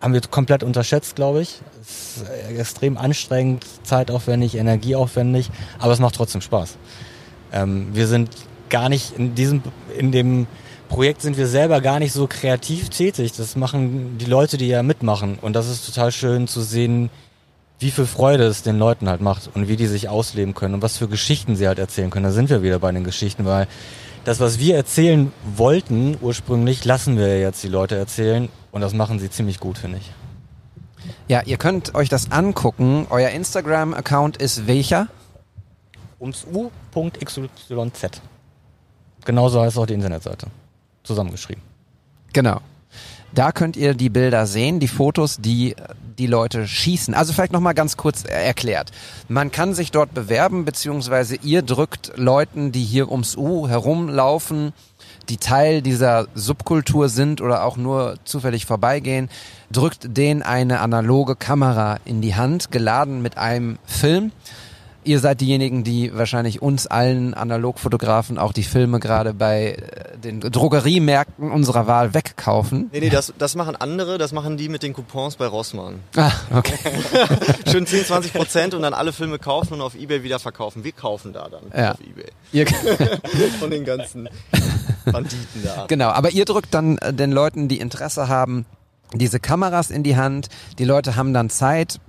E: haben wir komplett unterschätzt, glaube ich. Es ist extrem anstrengend, zeitaufwendig, energieaufwendig, aber es macht trotzdem Spaß. Ähm, wir sind gar nicht in diesem, in dem Projekt sind wir selber gar nicht so kreativ tätig. Das machen die Leute, die ja mitmachen. Und das ist total schön zu sehen, wie viel Freude es den Leuten halt macht und wie die sich ausleben können und was für Geschichten sie halt erzählen können. Da sind wir wieder bei den Geschichten, weil das, was wir erzählen wollten ursprünglich, lassen wir jetzt die Leute erzählen und das machen sie ziemlich gut, finde ich.
A: Ja, ihr könnt euch das angucken. Euer Instagram-Account ist welcher?
E: Ums U.xyz. Genauso heißt auch die Internetseite. Zusammengeschrieben.
A: Genau. Da könnt ihr die Bilder sehen, die Fotos, die die Leute schießen. Also vielleicht nochmal ganz kurz erklärt. Man kann sich dort bewerben, beziehungsweise ihr drückt Leuten, die hier ums U herumlaufen, die Teil dieser Subkultur sind oder auch nur zufällig vorbeigehen, drückt denen eine analoge Kamera in die Hand, geladen mit einem Film ihr seid diejenigen, die wahrscheinlich uns allen Analogfotografen auch die Filme gerade bei äh, den Drogeriemärkten unserer Wahl wegkaufen.
F: Nee, nee, das, das machen andere, das machen die mit den Coupons bei Rossmann.
A: Ah, okay.
F: Schön 10, 20 Prozent und dann alle Filme kaufen und auf Ebay wieder verkaufen. Wir kaufen da dann
A: Ja.
F: auf Ebay.
A: Ihr,
F: Von den ganzen Banditen da.
A: genau, aber ihr drückt dann äh, den Leuten, die Interesse haben, diese Kameras in die Hand. Die Leute haben dann Zeit,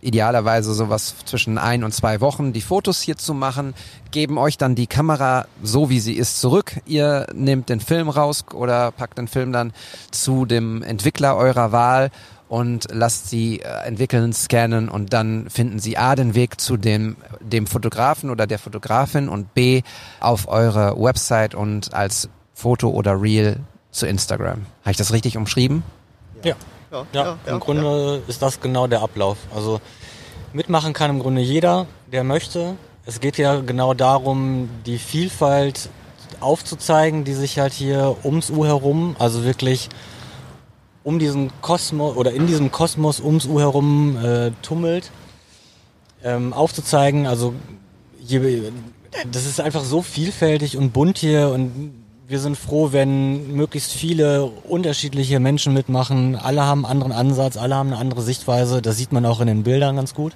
A: idealerweise sowas zwischen ein und zwei Wochen, die Fotos hier zu machen, geben euch dann die Kamera so wie sie ist zurück. Ihr nehmt den Film raus oder packt den Film dann zu dem Entwickler eurer Wahl und lasst sie äh, entwickeln, scannen und dann finden sie A den Weg zu dem, dem Fotografen oder der Fotografin und B auf eure Website und als Foto oder Reel zu Instagram. Habe ich das richtig umschrieben?
E: Ja. Ja, im Grunde ist das genau der Ablauf. Also mitmachen kann im Grunde jeder, der möchte. Es geht ja genau darum, die Vielfalt aufzuzeigen, die sich halt hier ums U herum, also wirklich um diesen Kosmos oder in diesem Kosmos ums U herum äh, tummelt, ähm, aufzuzeigen. Also je, das ist einfach so vielfältig und bunt hier und wir sind froh, wenn möglichst viele unterschiedliche Menschen mitmachen. Alle haben einen anderen Ansatz, alle haben eine andere Sichtweise. Das sieht man auch in den Bildern ganz gut.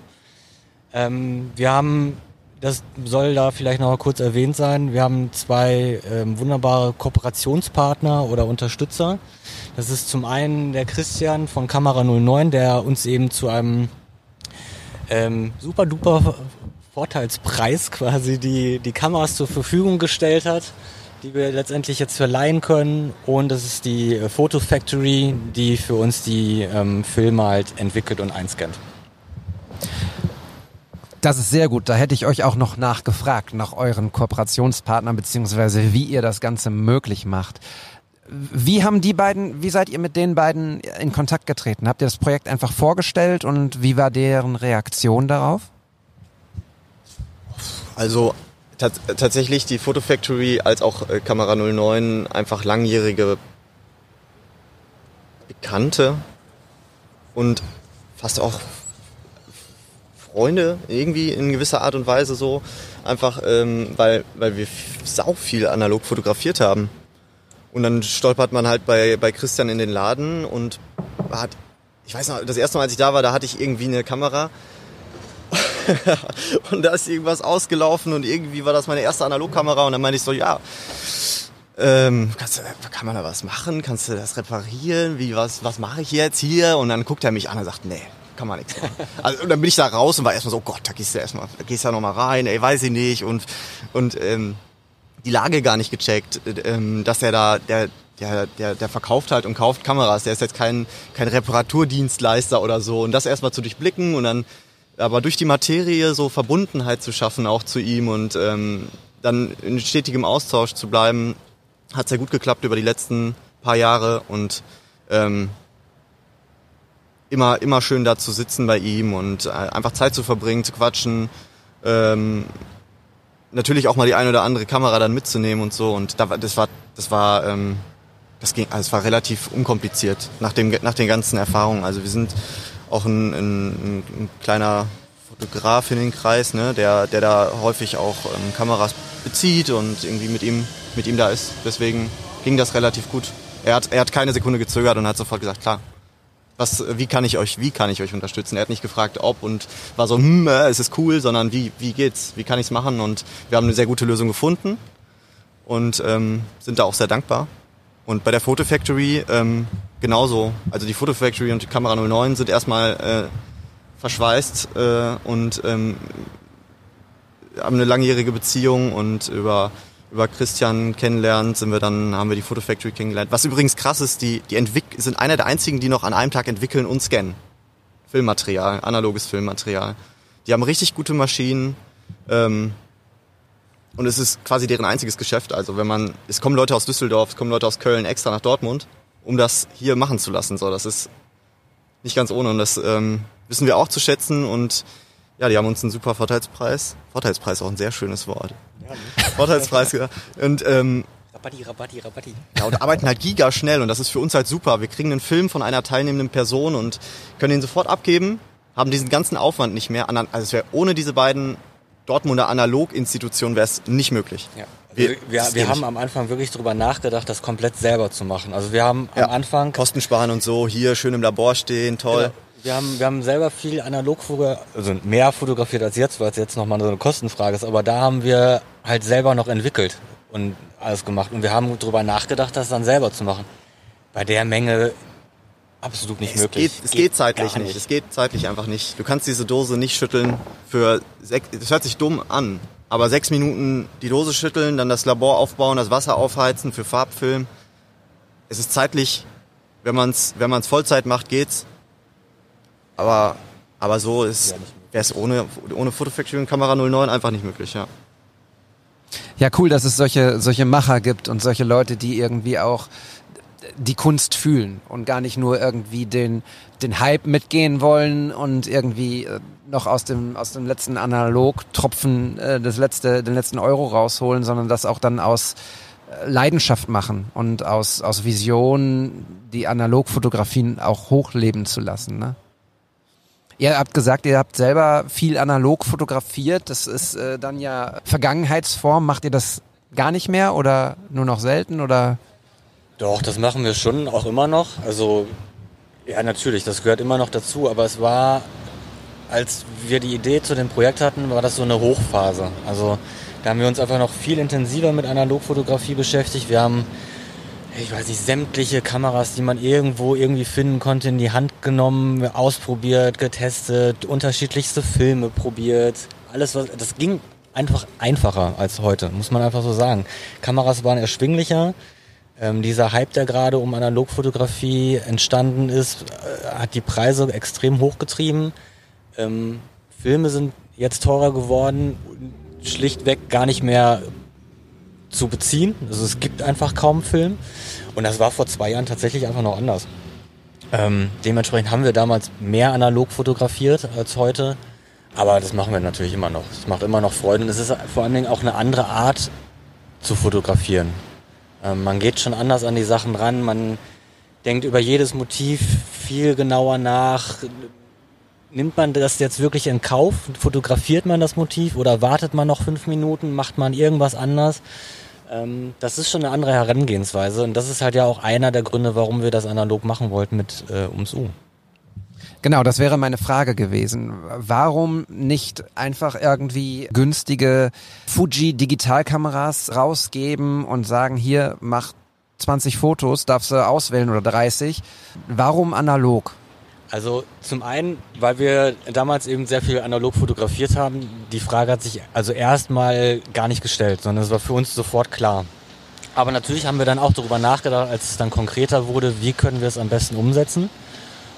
E: Ähm, wir haben, das soll da vielleicht noch kurz erwähnt sein, wir haben zwei ähm, wunderbare Kooperationspartner oder Unterstützer. Das ist zum einen der Christian von Kamera 09, der uns eben zu einem ähm, super duper Vorteilspreis quasi die, die Kameras zur Verfügung gestellt hat die wir letztendlich jetzt verleihen können. Und das ist die äh, Photo Factory, die für uns die ähm, Filme halt entwickelt und einscannt.
A: Das ist sehr gut. Da hätte ich euch auch noch nachgefragt, nach euren Kooperationspartnern, beziehungsweise wie ihr das Ganze möglich macht. Wie haben die beiden, wie seid ihr mit den beiden in Kontakt getreten? Habt ihr das Projekt einfach vorgestellt und wie war deren Reaktion darauf?
F: Also tats tatsächlich die Photo Factory als auch äh, Kamera 09 einfach langjährige Bekannte und fast auch Freunde irgendwie in gewisser Art und Weise so. Einfach, ähm, weil, weil wir sau viel analog fotografiert haben. Und dann stolpert man halt bei, bei Christian in den Laden und hat, ich weiß noch, das erste Mal, als ich da war, da hatte ich irgendwie eine Kamera und da ist irgendwas ausgelaufen und irgendwie war das meine erste Analogkamera und dann meinte ich so, ja, ähm, kannst kann man da was machen? Kannst du das reparieren? Wie, was, was mache ich jetzt hier? Und dann guckt er mich an und sagt, nee, kann man nichts machen. Also, und dann bin ich da raus und war erstmal so, oh Gott, da gehst du erstmal, da gehst du ja nochmal rein, ey, weiß ich nicht. Und, und ähm, die Lage gar nicht gecheckt, ähm, dass er da, der, der, der, der verkauft halt und kauft Kameras. Der ist jetzt kein, kein Reparaturdienstleister oder so. Und das erstmal zu durchblicken und dann aber durch die Materie so Verbundenheit zu schaffen auch zu ihm und ähm, dann in stetigem Austausch zu bleiben, hat sehr gut geklappt über die letzten paar Jahre und ähm, immer, immer schön da zu sitzen bei ihm und äh, einfach Zeit zu verbringen, zu quatschen. Ähm, natürlich auch mal die eine oder andere Kamera dann mitzunehmen und so. Und da, das war, das war, ähm, das ging, also es war relativ unkompliziert nach dem, nach den ganzen Erfahrungen. Also wir sind auch ein, ein, ein, ein kleiner Fotograf in den Kreis, ne, der, der da häufig auch ähm, Kameras bezieht und irgendwie mit ihm, mit ihm da ist. Deswegen ging das relativ gut. Er hat, er hat keine Sekunde gezögert und hat sofort gesagt, klar, was, wie kann ich euch, wie kann ich euch unterstützen? Er hat nicht gefragt, ob und war so, hm, äh, es ist cool, sondern wie, wie geht's? Wie kann ich's machen? Und wir haben eine sehr gute Lösung gefunden und ähm, sind da auch sehr dankbar. Und bei der Photo Factory ähm, genauso. Also die Photo Factory und die Kamera 09 sind erstmal äh, verschweißt äh, und ähm, haben eine langjährige Beziehung und über über Christian kennenlernen sind wir dann haben wir die Photo Factory kennengelernt. Was übrigens krass ist, die die entwick sind einer der einzigen, die noch an einem Tag entwickeln und scannen. Filmmaterial, analoges Filmmaterial. Die haben richtig gute Maschinen. Ähm, und es ist quasi deren einziges Geschäft. Also wenn man, es kommen Leute aus Düsseldorf, es kommen Leute aus Köln extra nach Dortmund, um das hier machen zu lassen. So, das ist nicht ganz ohne und das ähm, wissen wir auch zu schätzen und ja, die haben uns einen super Vorteilspreis. Vorteilspreis auch ein sehr schönes Wort. Vorteilspreis. Und ähm,
E: Rabatti, Rabatti, Rabatti.
F: ja, und arbeiten halt giga schnell und das ist für uns halt super. Wir kriegen einen Film von einer teilnehmenden Person und können ihn sofort abgeben, haben diesen ganzen Aufwand nicht mehr. Also es wäre ohne diese beiden Dortmunder Analoginstitutionen wäre es nicht möglich.
E: Ja.
F: Wir-
E: Wir, wir,
F: geht
E: haben am Anfang wirklich drüber nachgedacht, das komplett selber zu machen. Also wir haben
F: Ja.
E: am Anfang
F: Kosten sparen und so, hier schön im Labor stehen, toll.
E: Genau. Wir haben, wir haben selber viel analog fotografiert, also mehr fotografiert als jetzt, weil es jetzt nochmal so eine Kostenfrage ist, aber da haben wir halt selber noch entwickelt und alles gemacht. Und wir haben drüber nachgedacht, das dann selber zu machen. Bei der Menge absolut nicht
F: Es
E: möglich.
F: geht, es geht zeitlich
E: gar
F: nicht. Es geht zeitlich einfach nicht. Du kannst diese Dose nicht schütteln für sechs, das hört sich dumm an, aber sechs Minuten die Dose schütteln, dann das Labor aufbauen, das Wasser aufheizen für Farbfilm. Es ist zeitlich, wenn man es wenn man's Vollzeit macht, geht's. Aber, aber so ist, wäre es ohne, ohne Photofactory und Kamera 09 einfach nicht möglich, ja.
A: Ja, cool, dass es solche, solche Macher gibt und solche Leute, die irgendwie auch die Kunst fühlen und gar nicht nur irgendwie den, den Hype mitgehen wollen und irgendwie äh, noch aus dem, aus dem letzten Analog-Tropfen äh, das letzte, den letzten Euro rausholen, sondern das auch dann aus äh, Leidenschaft machen und aus, aus Vision die Analogfotografien auch hochleben zu lassen. Ne? Ihr habt gesagt, ihr habt selber viel analog fotografiert. Das ist äh, dann ja Vergangenheitsform. Macht ihr das gar nicht mehr oder nur noch selten oder?
E: Doch, das machen wir schon auch immer noch. Also, ja, natürlich, das gehört immer noch dazu, aber es war, als wir die Idee zu dem Projekt hatten, war das so eine Hochphase. Also, da haben wir uns einfach noch viel intensiver mit Analogfotografie beschäftigt. Wir haben, ich weiß nicht, sämtliche Kameras, die man irgendwo irgendwie finden konnte, in die Hand genommen, ausprobiert, getestet, unterschiedlichste Filme probiert. Alles, was, das ging einfach einfacher als heute, muss man einfach so sagen. Kameras waren erschwinglicher. Ähm, dieser Hype, der gerade um Analogfotografie entstanden ist, äh, hat die Preise extrem hochgetrieben. Ähm, Filme sind jetzt teurer geworden, schlichtweg gar nicht mehr zu beziehen. Also es gibt einfach kaum Film. Und das war vor zwei Jahren tatsächlich einfach noch anders. Ähm, dementsprechend haben wir damals mehr analog fotografiert als heute. Aber das machen wir natürlich immer noch. Es macht immer noch Freude. Und es ist vor allen Dingen auch eine andere Art zu fotografieren. Ähm, man geht schon anders an die Sachen ran. Man denkt über jedes Motiv viel genauer nach. Nimmt man das jetzt wirklich in Kauf? Fotografiert man das Motiv oder wartet man noch fünf Minuten? Macht man irgendwas anders? Ähm, das ist schon eine andere Herangehensweise und das ist halt ja auch einer der Gründe, warum wir das analog machen wollten mit äh, ums U.
A: Genau, das wäre meine Frage gewesen. Warum nicht einfach irgendwie günstige Fuji Digitalkameras rausgeben und sagen, hier mach 20 Fotos, darfst du auswählen oder 30. Warum analog?
E: Also zum einen, weil wir damals eben sehr viel analog fotografiert haben, die Frage hat sich also erstmal gar nicht gestellt, sondern es war für uns sofort klar. Aber natürlich haben wir dann auch darüber nachgedacht, als es dann konkreter wurde, wie können wir es am besten umsetzen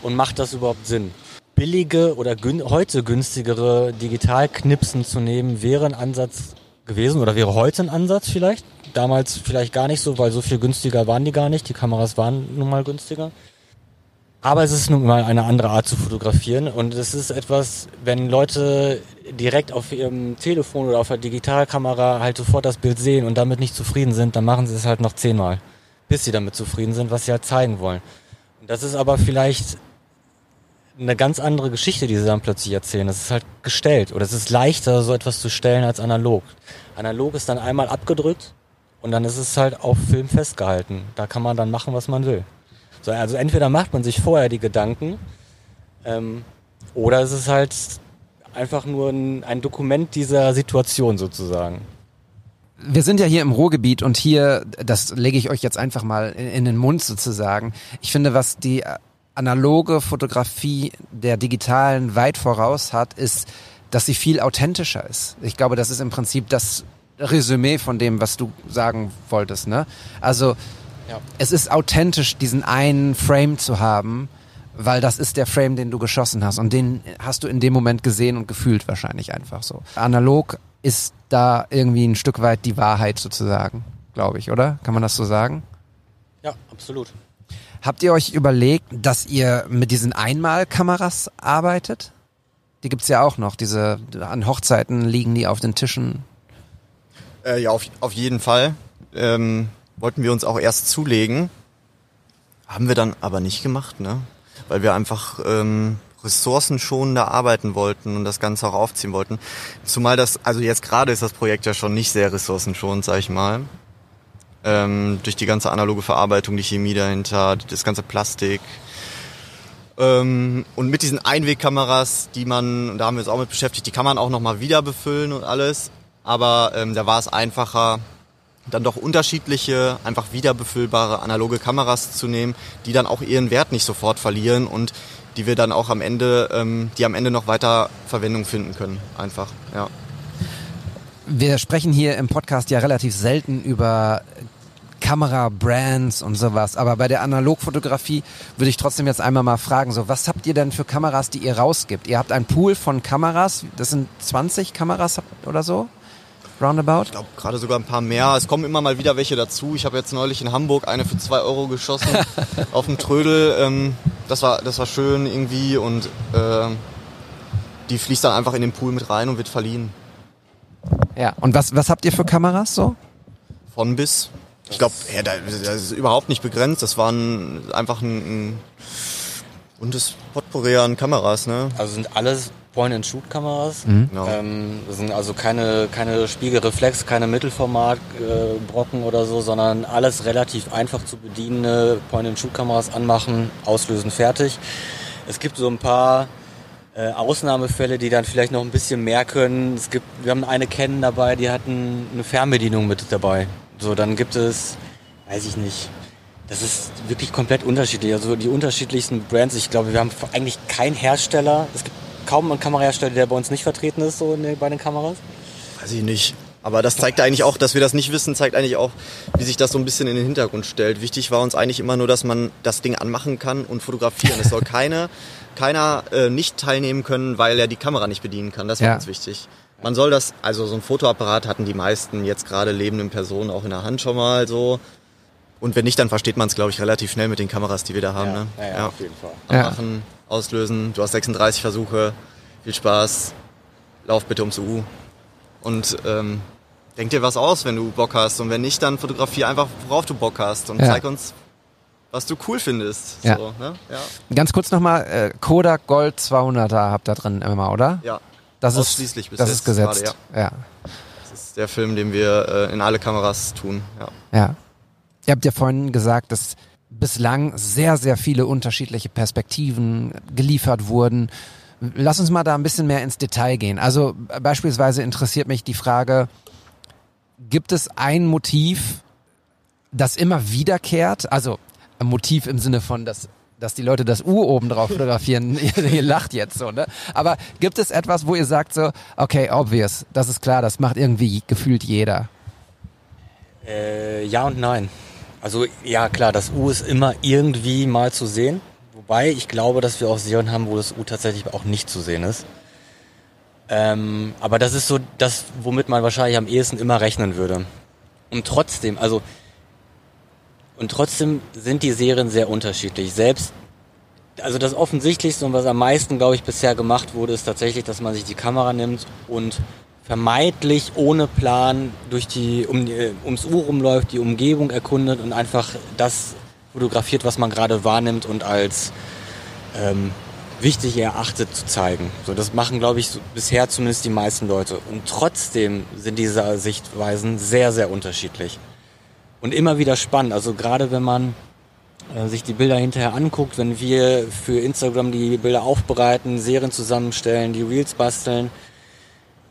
E: und macht das überhaupt Sinn? Billige oder gün heute günstigere Digitalknipsen zu nehmen, wäre ein Ansatz gewesen oder wäre heute ein Ansatz vielleicht. Damals vielleicht gar nicht so, weil so viel günstiger waren die gar nicht. Die Kameras waren nun mal günstiger. Aber es ist nun mal eine andere Art zu fotografieren und es ist etwas, wenn Leute direkt auf ihrem Telefon oder auf der Digitalkamera halt sofort das Bild sehen und damit nicht zufrieden sind, dann machen sie es halt noch zehnmal, bis sie damit zufrieden sind, was sie halt zeigen wollen. Und das ist aber vielleicht eine ganz andere Geschichte, die sie dann plötzlich erzählen. Es ist halt gestellt oder es ist leichter, so etwas zu stellen als analog. Analog ist dann einmal abgedrückt und dann ist es halt auf Film festgehalten. Da kann man dann machen, was man will. So, also entweder macht man sich vorher die Gedanken ähm, oder es ist halt einfach nur ein, ein Dokument dieser Situation sozusagen.
A: Wir sind ja hier im Ruhrgebiet und hier, das lege ich euch jetzt einfach mal in, in den Mund sozusagen. Ich finde, was die analoge Fotografie der digitalen weit voraus hat, ist, dass sie viel authentischer ist. Ich glaube, das ist im Prinzip das Resümee von dem, was du sagen wolltest. Ne? Also
E: Ja.
A: es ist authentisch, diesen einen Frame zu haben, weil das ist der Frame, den du geschossen hast und den hast du in dem Moment gesehen und gefühlt wahrscheinlich einfach so. Analog ist da irgendwie ein Stück weit die Wahrheit sozusagen, glaube ich, oder? Kann man das so sagen?
E: Ja, absolut.
A: Habt ihr euch überlegt, dass ihr mit diesen Einmalkameras arbeitet? Die gibt's ja auch noch, diese an Hochzeiten liegen die auf den Tischen.
F: Äh, ja, auf, auf jeden Fall. Ähm, wollten wir uns auch erst zulegen. Haben wir dann aber nicht gemacht, ne? Weil wir einfach ähm, ressourcenschonender arbeiten wollten und das Ganze auch aufziehen wollten. Zumal das, also jetzt gerade ist das Projekt ja schon nicht sehr ressourcenschonend, sag ich mal. Ähm, durch die ganze analoge Verarbeitung, die Chemie dahinter, das ganze Plastik. Ähm, und mit diesen Einwegkameras, die man, da haben wir uns auch mit beschäftigt, die kann man auch nochmal wieder befüllen und alles. Aber ähm, da war es einfacher, dann doch unterschiedliche, einfach wiederbefüllbare analoge Kameras zu nehmen, die dann auch ihren Wert nicht sofort verlieren und die wir dann auch am Ende, ähm, die am Ende noch weiter Verwendung finden können. Einfach, ja.
A: Wir sprechen hier im Podcast ja relativ selten über Kamerabrands und sowas, aber bei der Analogfotografie würde ich trotzdem jetzt einmal mal fragen, so was habt ihr denn für Kameras, die ihr rausgibt? Ihr habt einen Pool von Kameras, das sind 20 Kameras oder so? Roundabout?
F: Ich glaube gerade sogar ein paar mehr. Es kommen immer mal wieder welche dazu. Ich habe jetzt neulich in Hamburg eine für zwei Euro geschossen auf dem Trödel. Ähm, das war das war schön irgendwie und äh, die fließt dann einfach in den Pool mit rein und wird verliehen.
A: Ja. Und was, was habt ihr für Kameras so?
F: Von bis. Ich glaube, ja, da- das ist überhaupt nicht begrenzt. Das waren einfach ein, ein buntes Potpourri an Kameras, ne?
E: Also sind alles Point-and-Shoot-Kameras.
F: Genau.
E: Ähm, das sind also keine, keine Spiegelreflex, keine Mittelformat-Brocken äh, Brocken oder so, sondern alles relativ einfach zu bedienende Point-and-Shoot-Kameras anmachen, auslösen, fertig. Es gibt so ein paar äh, Ausnahmefälle, die dann vielleicht noch ein bisschen mehr können. Es gibt, wir haben eine kennen dabei, die hatten eine Fernbedienung mit dabei. So, dann gibt es, weiß ich nicht, das ist wirklich komplett unterschiedlich. Also die unterschiedlichsten Brands. Ich glaube, wir haben eigentlich keinen Hersteller. Es gibt kaum einen Kamerahersteller, der bei uns nicht vertreten ist, so den, bei den Kameras.
F: Weiß ich nicht. Aber das zeigt eigentlich auch, dass wir das nicht wissen, zeigt eigentlich auch, wie sich das so ein bisschen in den Hintergrund stellt. Wichtig war uns eigentlich immer nur, dass man das Ding anmachen kann und fotografieren. Es soll keine, keiner äh, nicht teilnehmen können, weil er die Kamera nicht bedienen kann. Das war
A: Ja.
F: uns wichtig. Man soll das, also so ein Fotoapparat hatten die meisten jetzt gerade lebenden Personen auch in der Hand schon mal so. Und wenn nicht, dann versteht man es, glaube ich, relativ schnell mit den Kameras, die wir da haben. ne?
E: ja, ja, auf jeden Fall.
A: Ja.
F: Auslösen. Du hast 36 Versuche. Viel Spaß. Lauf bitte ums U. Und ähm, denk dir was aus, wenn du Bock hast. Und wenn nicht, dann fotografier einfach, worauf du Bock hast. Und
A: Ja.
F: zeig uns, was du cool findest.
A: Ja.
F: So, ne? ja.
A: Ganz kurz nochmal, äh, Kodak Gold 200er habt ihr drin immer, oder?
F: ja.
A: Das ist,
F: Ausschließlich bis
A: das ist gesetzt.
F: gerade,
A: ja.
F: Das ist der Film, den wir äh, in alle Kameras tun. Ja.
A: Ja. Ihr habt ja vorhin gesagt, dass bislang sehr, sehr viele unterschiedliche Perspektiven geliefert wurden. Lass uns mal da ein bisschen mehr ins Detail gehen. Also beispielsweise interessiert mich die Frage, gibt es ein Motiv, das immer wiederkehrt? Also ein Motiv im Sinne von, dass, dass die Leute das U oben drauf fotografieren. ihr, ihr lacht jetzt so, ne? Aber gibt es etwas, wo ihr sagt so, okay, obvious, das ist klar, das macht irgendwie gefühlt jeder.
E: Äh, ja und nein. Also ja klar, das U ist immer irgendwie mal zu sehen. Wobei ich glaube, dass wir auch Serien haben, wo das U tatsächlich auch nicht zu sehen ist. Ähm, aber das ist so das, womit man wahrscheinlich am ehesten immer rechnen würde. Und trotzdem, also und trotzdem sind die Serien sehr unterschiedlich. Selbst also das Offensichtlichste und was am meisten, glaube ich, bisher gemacht wurde, ist tatsächlich, dass man sich die Kamera nimmt und vermeintlich ohne Plan durch die um, äh, ums Uhr rumläuft, die Umgebung erkundet und einfach das fotografiert, was man gerade wahrnimmt und als ähm, wichtig erachtet zu zeigen. So, das machen, glaube ich, so, bisher zumindest die meisten Leute. Und trotzdem sind diese Sichtweisen sehr, sehr unterschiedlich. Und immer wieder spannend. Also gerade wenn man äh, sich die Bilder hinterher anguckt, wenn wir für Instagram die Bilder aufbereiten, Serien zusammenstellen, die Reels basteln,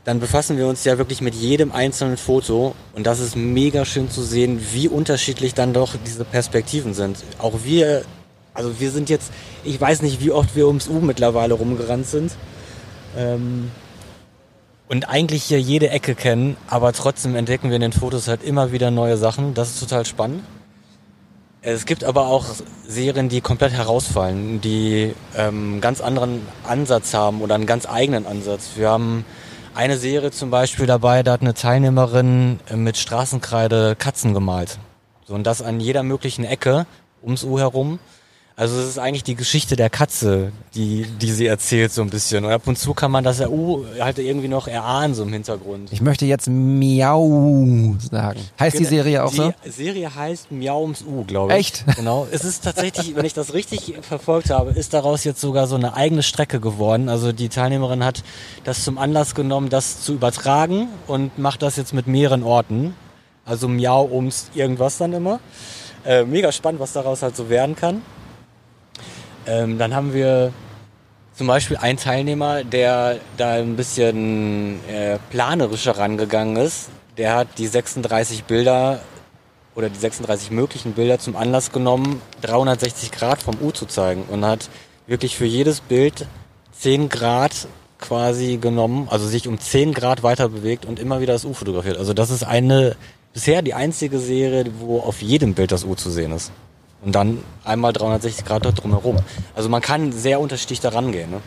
E: dann befassen wir uns ja wirklich mit jedem einzelnen Foto und das ist mega schön zu sehen, wie unterschiedlich dann doch diese Perspektiven sind. Auch wir, also wir sind jetzt, ich weiß nicht, wie oft wir ums U mittlerweile rumgerannt sind. Ähm, und eigentlich hier jede Ecke kennen, aber trotzdem entdecken wir in den Fotos halt immer wieder neue Sachen. Das ist total spannend. Es gibt aber auch Serien, die komplett herausfallen, die ähm, ganz anderen Ansatz haben oder einen ganz eigenen Ansatz. Wir haben eine Serie zum Beispiel dabei, da hat eine Teilnehmerin äh, mit Straßenkreide Katzen gemalt. So, und das an jeder möglichen Ecke ums U herum. Also es ist eigentlich die Geschichte der Katze, die, die sie erzählt so ein bisschen. Und ab und zu kann man das ja uh, halt irgendwie noch erahnen so im Hintergrund.
A: Ich möchte jetzt Miau sagen. Heißt die Serie auch
E: die
A: so?
E: Die Serie heißt Miau ums U, glaube ich.
A: Echt?
E: Genau. Es ist tatsächlich, wenn ich das richtig verfolgt habe, ist daraus jetzt sogar so eine eigene Strecke geworden. Also die Teilnehmerin hat das zum Anlass genommen, das zu übertragen und macht das jetzt mit mehreren Orten. Also Miau ums irgendwas dann immer. Äh, mega spannend, was daraus halt so werden kann. Ähm, dann haben wir zum Beispiel einen Teilnehmer, der da ein bisschen äh, planerischer rangegangen ist. Der hat die 36 Bilder oder die 36 möglichen Bilder zum Anlass genommen, 360 Grad vom U zu zeigen und hat wirklich für jedes Bild 10 Grad quasi genommen, also sich um 10 Grad weiter bewegt und immer wieder das U fotografiert. Also das ist eine, bisher die einzige Serie, wo auf jedem Bild das U zu sehen ist. Und dann einmal 360 Grad dort drumherum. Also man kann sehr unterschiedlich da rangehen. Ne?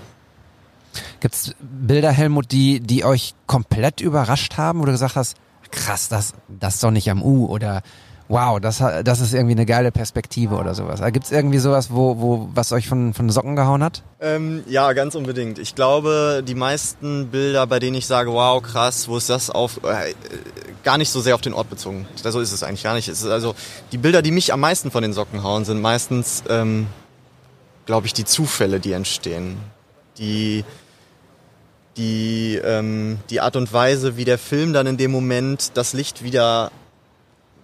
A: Gibt's Bilder, Helmut, die, die euch komplett überrascht haben, wo du gesagt hast, krass, das, das ist doch nicht am U oder wow, das, das ist irgendwie eine geile Perspektive oder sowas. Gibt's irgendwie sowas, wo, wo, was euch von, von Socken gehauen hat?
F: Ähm, ja, ganz unbedingt. Ich glaube, die meisten Bilder, bei denen ich sage, wow, krass, wo ist das auf, äh, gar nicht so sehr auf den Ort bezogen. So ist es eigentlich gar nicht. Es also die Bilder, die mich am meisten von den Socken hauen, sind meistens, ähm, glaube ich, die Zufälle, die entstehen. Die, die, ähm, die Art und Weise, wie der Film dann in dem Moment das Licht wieder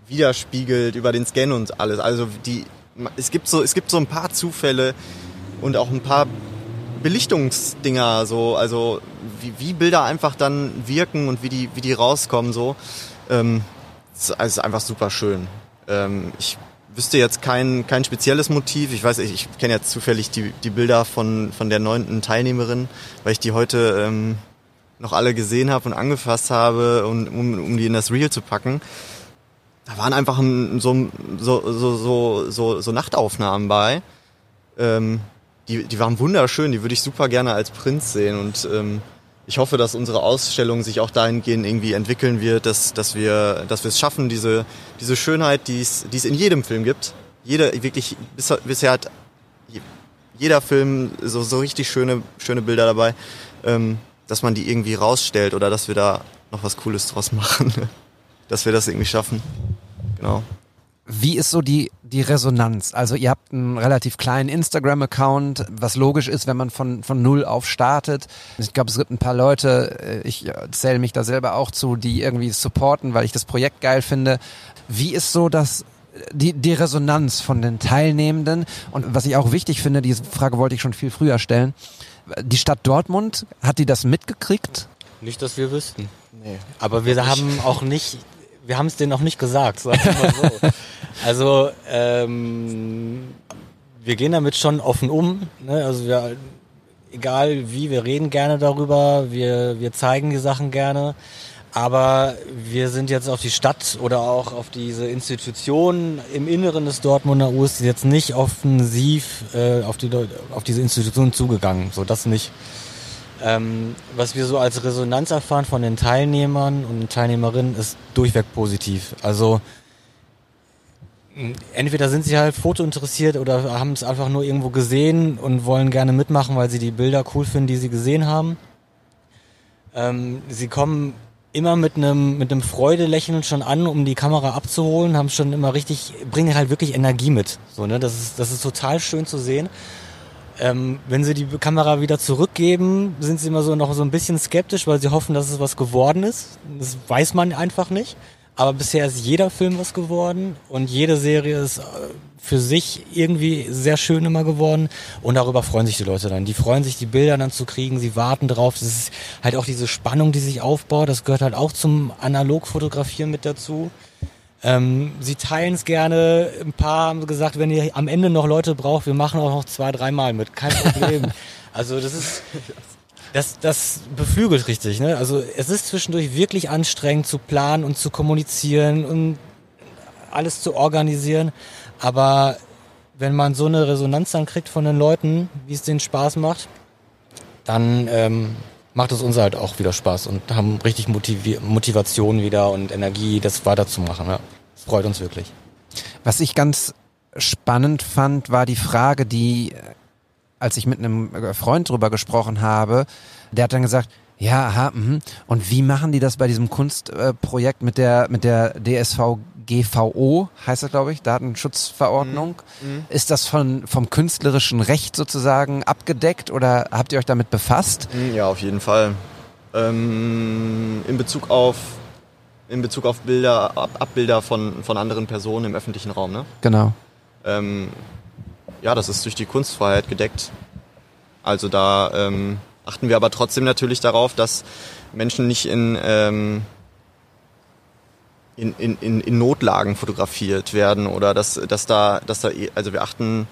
F: widerspiegelt über den Scan und alles. Also die, es gibt so, es gibt so ein paar Zufälle und auch ein paar Belichtungsdinger, so, also wie, wie Bilder einfach dann wirken und wie die, wie die rauskommen, so. Ähm, es ist einfach super schön. Ähm, ich wüsste jetzt kein, kein spezielles Motiv. Ich weiß, ich, ich kenne jetzt zufällig die, die Bilder von, von der neunten Teilnehmerin, weil ich die heute ähm, noch alle gesehen habe und angefasst habe, um, um, um die in das Reel zu packen. Da waren einfach ein, so, so, so, so, so, so Nachtaufnahmen bei. Ähm, die, die waren wunderschön, die würde ich super gerne als Prinz sehen und ähm, ich hoffe, dass unsere Ausstellung sich auch dahingehend irgendwie entwickeln wird, dass, dass wir dass wir es schaffen, diese, diese Schönheit, die es, die es in jedem Film gibt. Jeder, wirklich, bis, bisher hat jeder Film so, so richtig schöne, schöne Bilder dabei, ähm, dass man die irgendwie rausstellt oder dass wir da noch was Cooles draus machen. dass wir das irgendwie schaffen. Genau.
A: Wie ist so die, die Resonanz? Also ihr habt einen relativ kleinen Instagram-Account, was logisch ist, wenn man von, von Null auf startet. Ich glaube, es gibt ein paar Leute, äh, ich zähle mich da selber auch zu, die irgendwie supporten, weil ich das Projekt geil finde. Wie ist so das, die, die Resonanz von den Teilnehmenden? Und was ich auch wichtig finde, diese Frage wollte ich schon viel früher stellen. Die Stadt Dortmund, hat die das mitgekriegt?
E: Nicht, dass wir wüssten. Nee. Aber wir haben auch nicht, wir haben es denen auch nicht gesagt, so. also ähm, wir gehen damit schon offen um. Ne? Also wir, egal wie, wir reden gerne darüber, wir, wir zeigen die Sachen gerne. Aber wir sind jetzt auf die Stadt oder auch auf diese Institution im Inneren des Dortmunder Us jetzt nicht offensiv äh, auf, die, auf diese Institution zugegangen. So das nicht. Ähm, was wir so als Resonanz erfahren von den Teilnehmern und Teilnehmerinnen ist durchweg positiv. Also entweder sind sie halt fotointeressiert oder haben es einfach nur irgendwo gesehen und wollen gerne mitmachen, weil sie die Bilder cool finden, die sie gesehen haben. Ähm, sie kommen immer mit einem mit einem Freudelächeln schon an, um die Kamera abzuholen, haben schon immer richtig bringen halt wirklich Energie mit. So ne, das ist das ist total schön zu sehen. Ähm, wenn sie die Kamera wieder zurückgeben, sind sie immer so noch so ein bisschen skeptisch, weil sie hoffen, dass es was geworden ist. Das weiß man einfach nicht. Aber bisher ist jeder Film was geworden und jede Serie ist äh, für sich irgendwie sehr schön immer geworden und darüber freuen sich die Leute dann. Die freuen sich, die Bilder dann zu kriegen, sie warten drauf. Das ist halt auch diese Spannung, die sich aufbaut. Das gehört halt auch zum Analogfotografieren mit dazu. Ähm, sie teilen es gerne. Ein paar haben gesagt, wenn ihr am Ende noch Leute braucht, wir machen auch noch zwei, dreimal mit. Kein Problem. also das ist, das, das beflügelt richtig. Ne? Also es ist zwischendurch wirklich anstrengend zu planen und zu kommunizieren und alles zu organisieren. Aber wenn man so eine Resonanz dann kriegt von den Leuten, wie es denen Spaß macht, dann ähm, macht es uns halt auch wieder Spaß und haben richtig Motivi Motivation wieder und Energie, das weiterzumachen. Ja. Das freut uns wirklich.
A: Was ich ganz spannend fand, war die Frage, die, äh, als ich mit einem äh, Freund drüber gesprochen habe, der hat dann gesagt, ja, aha, mhm. und wie machen die das bei diesem Kunstprojekt mit der mit der DSVGVO, heißt das glaube ich, Datenschutzverordnung?
F: Mhm.
A: Ist das von vom künstlerischen Recht sozusagen abgedeckt oder habt ihr euch damit befasst?
F: Mm, Ja, auf jeden Fall. Ähm, in Bezug auf in Bezug auf Bilder, Ab Abbilder von, von anderen Personen im öffentlichen Raum, ne?
A: Genau.
F: Ähm, ja, das ist durch die Kunstfreiheit gedeckt. Also da ähm, achten wir aber trotzdem natürlich darauf, dass Menschen nicht in, ähm, in, in, in, in Notlagen fotografiert werden oder dass, dass da, dass da, also wir achten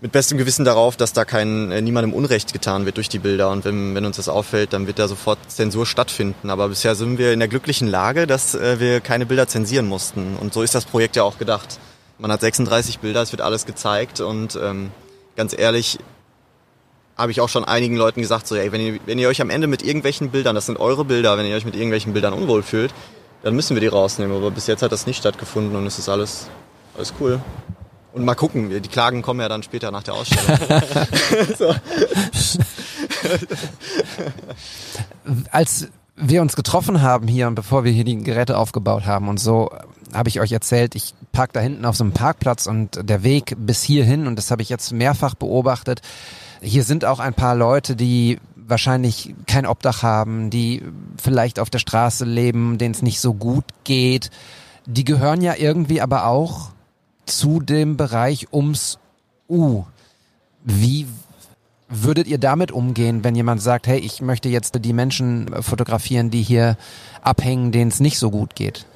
F: mit bestem Gewissen darauf, dass da kein äh, niemandem Unrecht getan wird durch die Bilder und wenn, wenn uns das auffällt, dann wird da sofort Zensur stattfinden. Aber bisher sind wir in der glücklichen Lage, dass äh, wir keine Bilder zensieren mussten und so ist das Projekt ja auch gedacht. Man hat 36 Bilder, es wird alles gezeigt und ähm, ganz ehrlich habe ich auch schon einigen Leuten gesagt, so, ey, wenn ihr, wenn ihr euch am Ende mit irgendwelchen Bildern, das sind eure Bilder, wenn ihr euch mit irgendwelchen Bildern unwohl fühlt, dann müssen wir die rausnehmen. Aber bis jetzt hat das nicht stattgefunden und es ist alles, alles cool. Und mal gucken, die Klagen kommen ja dann später nach der Ausstellung.
A: als wir uns getroffen haben hier und bevor wir hier die Geräte aufgebaut haben und so, habe ich euch erzählt, ich park da hinten auf so einem Parkplatz und der Weg bis hierhin, und das habe ich jetzt mehrfach beobachtet, hier sind auch ein paar Leute, die wahrscheinlich kein Obdach haben, die vielleicht auf der Straße leben, denen es nicht so gut geht. Die gehören ja irgendwie aber auch zu dem Bereich ums U. Wie würdet ihr damit umgehen, wenn jemand sagt, hey, ich möchte jetzt die Menschen fotografieren, die hier abhängen, denen es nicht so gut geht?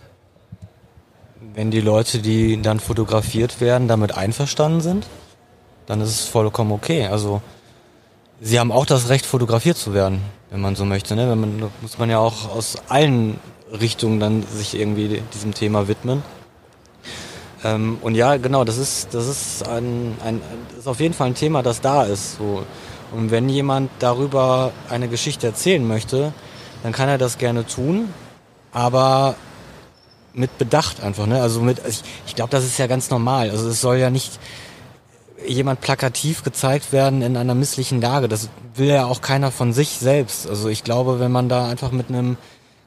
E: Wenn die Leute, die dann fotografiert werden, damit einverstanden sind, dann ist es vollkommen okay. Also sie haben auch das Recht, fotografiert zu werden, wenn man so möchte. Ne? Wenn man, muss man ja auch aus allen Richtungen dann sich irgendwie diesem Thema widmen. Ähm, und ja, genau, das ist, das ist ein, ein, das ist auf jeden Fall ein Thema, das da ist. So. Und wenn jemand darüber eine Geschichte erzählen möchte, dann kann er das gerne tun, aber mit Bedacht einfach, ne? Also mit, ich, ich glaube, das ist ja ganz normal. Also es soll ja nicht jemand plakativ gezeigt werden in einer misslichen Lage. Das will ja auch keiner von sich selbst. Also ich glaube, wenn man da einfach mit einem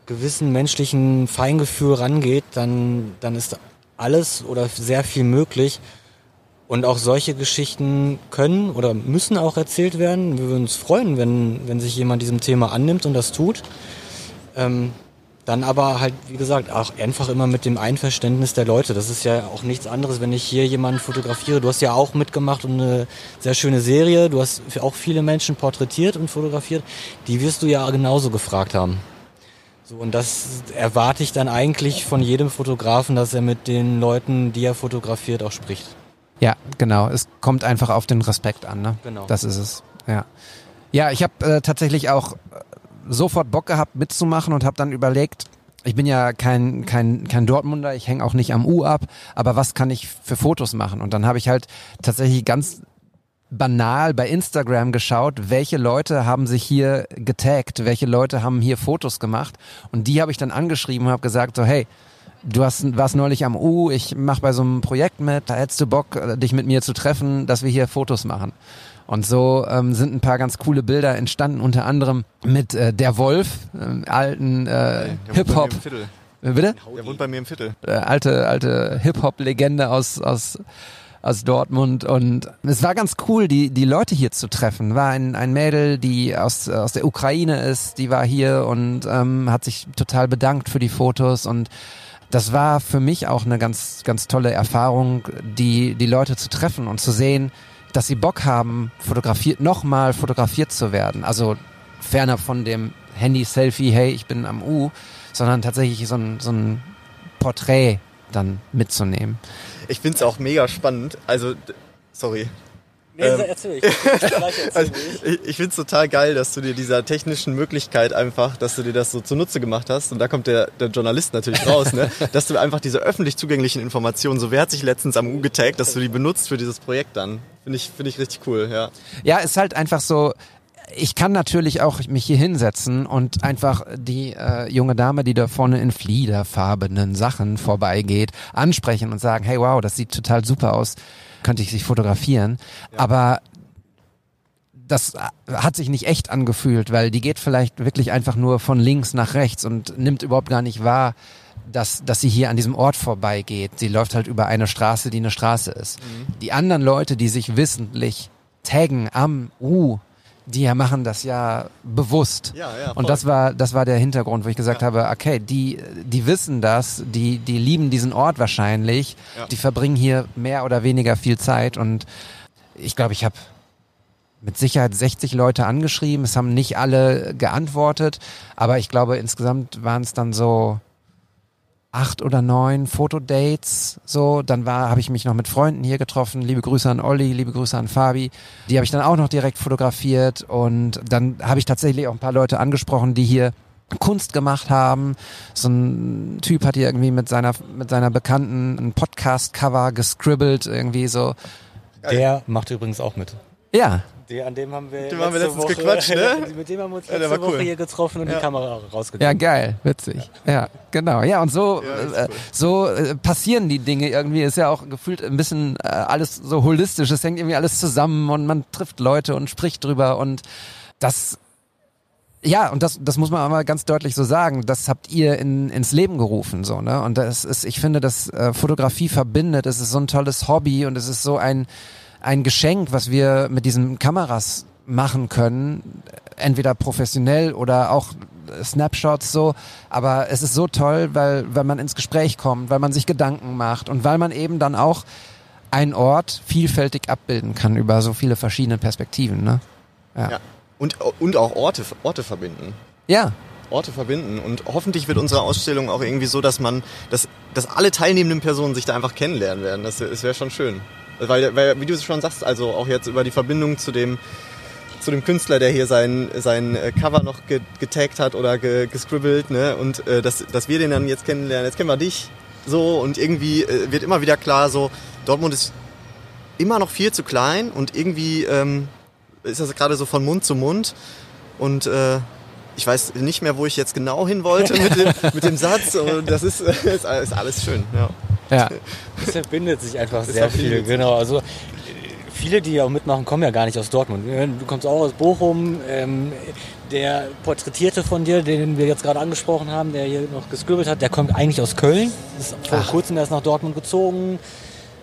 E: gewissen menschlichen Feingefühl rangeht, dann, dann ist alles oder sehr viel möglich. Und auch solche Geschichten können oder müssen auch erzählt werden. Wir würden uns freuen, wenn, wenn sich jemand diesem Thema annimmt und das tut. Ähm, dann aber halt, wie gesagt, auch einfach immer mit dem Einverständnis der Leute. Das ist ja auch nichts anderes, wenn ich hier jemanden fotografiere. Du hast ja auch mitgemacht und eine sehr schöne Serie. Du hast auch viele Menschen porträtiert und fotografiert. Die wirst du ja genauso gefragt haben. So, und das erwarte ich dann eigentlich von jedem Fotografen, dass er mit den Leuten, die er fotografiert, auch spricht.
A: Ja, genau. Es kommt einfach auf den Respekt an. Ne?
E: Genau.
A: Das ist es. Ja, ja ich habe äh, tatsächlich auch sofort Bock gehabt mitzumachen und habe dann überlegt, ich bin ja kein, kein, kein Dortmunder, ich hänge auch nicht am U ab, aber was kann ich für Fotos machen? Und dann habe ich halt tatsächlich ganz banal bei Instagram geschaut, welche Leute haben sich hier getaggt, welche Leute haben hier Fotos gemacht und die habe ich dann angeschrieben und habe gesagt so hey, du hast, warst neulich am U, ich mache bei so einem Projekt mit, da hättest du Bock, dich mit mir zu treffen, dass wir hier Fotos machen. Und so ähm, sind ein paar ganz coole Bilder entstanden, unter anderem mit äh, der Wolf, ähm, alten äh, Hip-Hop. Äh, Bitte?
F: Der wohnt bei mir im Viertel.
A: äh, alte, alte Hip-Hop-Legende aus, aus, aus Dortmund. Und es war ganz cool, die, die Leute hier zu treffen. War ein, ein Mädel, die aus, aus der Ukraine ist, die war hier und ähm, hat sich total bedankt für die Fotos und das war für mich auch eine ganz, ganz tolle Erfahrung, die, die Leute zu treffen und zu sehen, dass sie Bock haben, fotografiert, nochmal fotografiert zu werden. Also ferner von dem Handy-Selfie, hey, ich bin am U, sondern tatsächlich so ein, so ein Porträt dann mitzunehmen.
F: Ich find's auch mega spannend. Also, sorry.
E: Nee,
F: Ähm,
E: erzähl ich.
F: Also,
E: ich.
F: ich ich find's total geil, dass du dir dieser technischen Möglichkeit einfach, dass du dir das so zunutze gemacht hast. Und da kommt der, der Journalist natürlich raus, ne? dass du einfach diese öffentlich zugänglichen Informationen, so wer hat sich letztens am U getaggt, dass du die benutzt für dieses Projekt dann. Finde ich, finde ich richtig cool, ja.
A: Ja, ist halt einfach so, ich kann natürlich auch mich hier hinsetzen und einfach die äh, junge Dame, die da vorne in fliederfarbenen Sachen vorbeigeht, ansprechen und sagen, hey wow, das sieht total super aus, könnte ich sich fotografieren. Aber das hat sich nicht echt angefühlt, weil die geht vielleicht wirklich einfach nur von links nach rechts und nimmt überhaupt gar nicht wahr, dass, dass sie hier an diesem Ort vorbeigeht. Sie läuft halt über eine Straße, die eine Straße ist. Die anderen Leute, die sich wissentlich taggen am U, die ja machen das ja bewusst.
F: Ja, ja, voll.
A: Und das war, das war der Hintergrund, wo ich gesagt habe, okay, die, die wissen das, die, die lieben diesen Ort wahrscheinlich,
F: Ja.
A: die verbringen hier mehr oder weniger viel Zeit und ich glaube, ich habe mit Sicherheit 60 Leute angeschrieben. Es haben nicht alle geantwortet, aber ich glaube, insgesamt waren es dann so acht oder neun Fotodates. So, dann war, habe ich mich noch mit Freunden hier getroffen. Liebe Grüße an Olli, liebe Grüße an Fabi. Die habe ich dann auch noch direkt fotografiert und dann habe ich tatsächlich auch ein paar Leute angesprochen, die hier Kunst gemacht haben. So ein Typ hat hier irgendwie mit seiner mit seiner Bekannten ein Podcast-Cover gescribbelt, irgendwie so.
E: Der macht übrigens auch mit.
A: Ja,
E: Der, an dem haben wir,
F: Dem haben wir
E: letzte
F: letztens
E: Woche,
F: gequatscht, ne?
E: Mit dem haben wir uns
F: Ja,
E: letzte
F: cool.
E: Woche hier getroffen und
F: Ja.
E: die Kamera
A: Ja,
E: rausgenommen.
A: geil, witzig. Ja, genau. Ja, und so,
F: Ja,
A: äh,
F: cool.
A: so äh, passieren die Dinge irgendwie. Ist ja auch gefühlt ein bisschen äh, alles so holistisch. Es hängt irgendwie alles zusammen und man trifft Leute und spricht drüber und das, ja, und das, das muss man aber ganz deutlich so sagen. Das habt ihr in, ins Leben gerufen, so, ne? Und das ist, ich finde, dass äh, Fotografie verbindet. Es ist so ein tolles Hobby und es ist so ein, ein Geschenk, was wir mit diesen Kameras machen können, entweder professionell oder auch Snapshots so, aber es ist so toll, weil, weil man ins Gespräch kommt, weil man sich Gedanken macht und weil man eben dann auch einen Ort vielfältig abbilden kann über so viele verschiedene Perspektiven, ne? Ja.
F: ja. Und, und auch Orte, Orte verbinden.
A: Ja,
F: Orte verbinden. Und hoffentlich wird unsere Ausstellung auch irgendwie so, dass man, dass, dass alle teilnehmenden Personen sich da einfach kennenlernen werden. Das, das wäre schon schön. Weil, weil, wie du schon sagst, also auch jetzt über die Verbindung zu dem, zu dem Künstler, der hier sein, sein äh, Cover noch ge getaggt hat oder ge gescribbelt, ne? Und äh, dass, dass wir den dann jetzt kennenlernen. Jetzt kennen wir dich. So, und irgendwie äh, wird immer wieder klar, so, Dortmund ist immer noch viel zu klein und irgendwie ähm, ist das gerade so von Mund zu Mund. Und äh, ich weiß nicht mehr, wo ich jetzt genau hin wollte mit dem, mit dem Satz. Und das ist, ist alles schön. Ja.
A: Ja,
E: Es verbindet sich einfach sehr viel.
F: sich.
E: Genau, also viele, die auch mitmachen, kommen ja gar nicht aus Dortmund. Du kommst auch aus Bochum. Ähm, der Porträtierte von dir, den wir jetzt gerade angesprochen haben, der hier noch gescribbelt hat, der kommt eigentlich aus Köln. Ist vor kurzem erst nach Dortmund gezogen.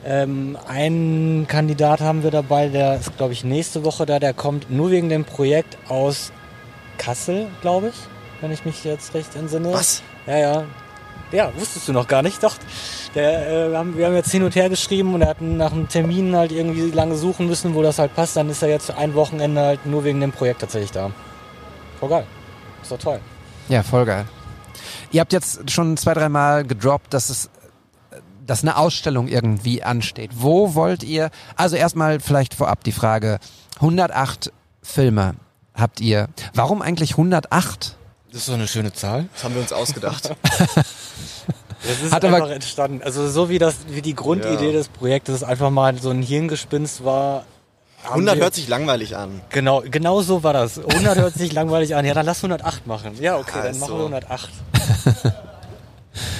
E: Ähm, einen Kandidat haben wir dabei, der ist, glaube ich, nächste Woche da. Der kommt nur wegen dem Projekt aus Kassel, glaube ich, wenn ich mich jetzt recht entsinne.
F: Was?
E: Ja, ja. Ja, wusstest du noch gar nicht, doch. Der, äh, wir, haben, wir haben jetzt hin und her geschrieben und er hat nach einem Termin halt irgendwie lange suchen müssen, wo das halt passt. Dann ist er jetzt ein Wochenende halt nur wegen dem Projekt tatsächlich da. Voll geil. Ist doch toll.
A: ja, voll geil. Ihr habt jetzt schon zwei, dreimal gedroppt, dass es dass eine Ausstellung irgendwie ansteht. Wo wollt ihr, also erstmal vielleicht vorab die Frage, 108 Filme habt ihr. Warum eigentlich 108?
E: Das ist so eine schöne Zahl.
F: Das haben wir uns ausgedacht.
E: Das ist
A: Hat aber-
E: einfach entstanden. Also so wie das, wie die Grundidee
F: Ja.
E: des Projektes einfach mal so ein Hirngespinst war, haben
F: 100
E: wir-
F: hört sich langweilig an.
E: Genau, genau so war das. 100 hört sich langweilig an. Ja, dann lass 108 machen. Ja, okay, dann
F: Also.
E: machen wir 108.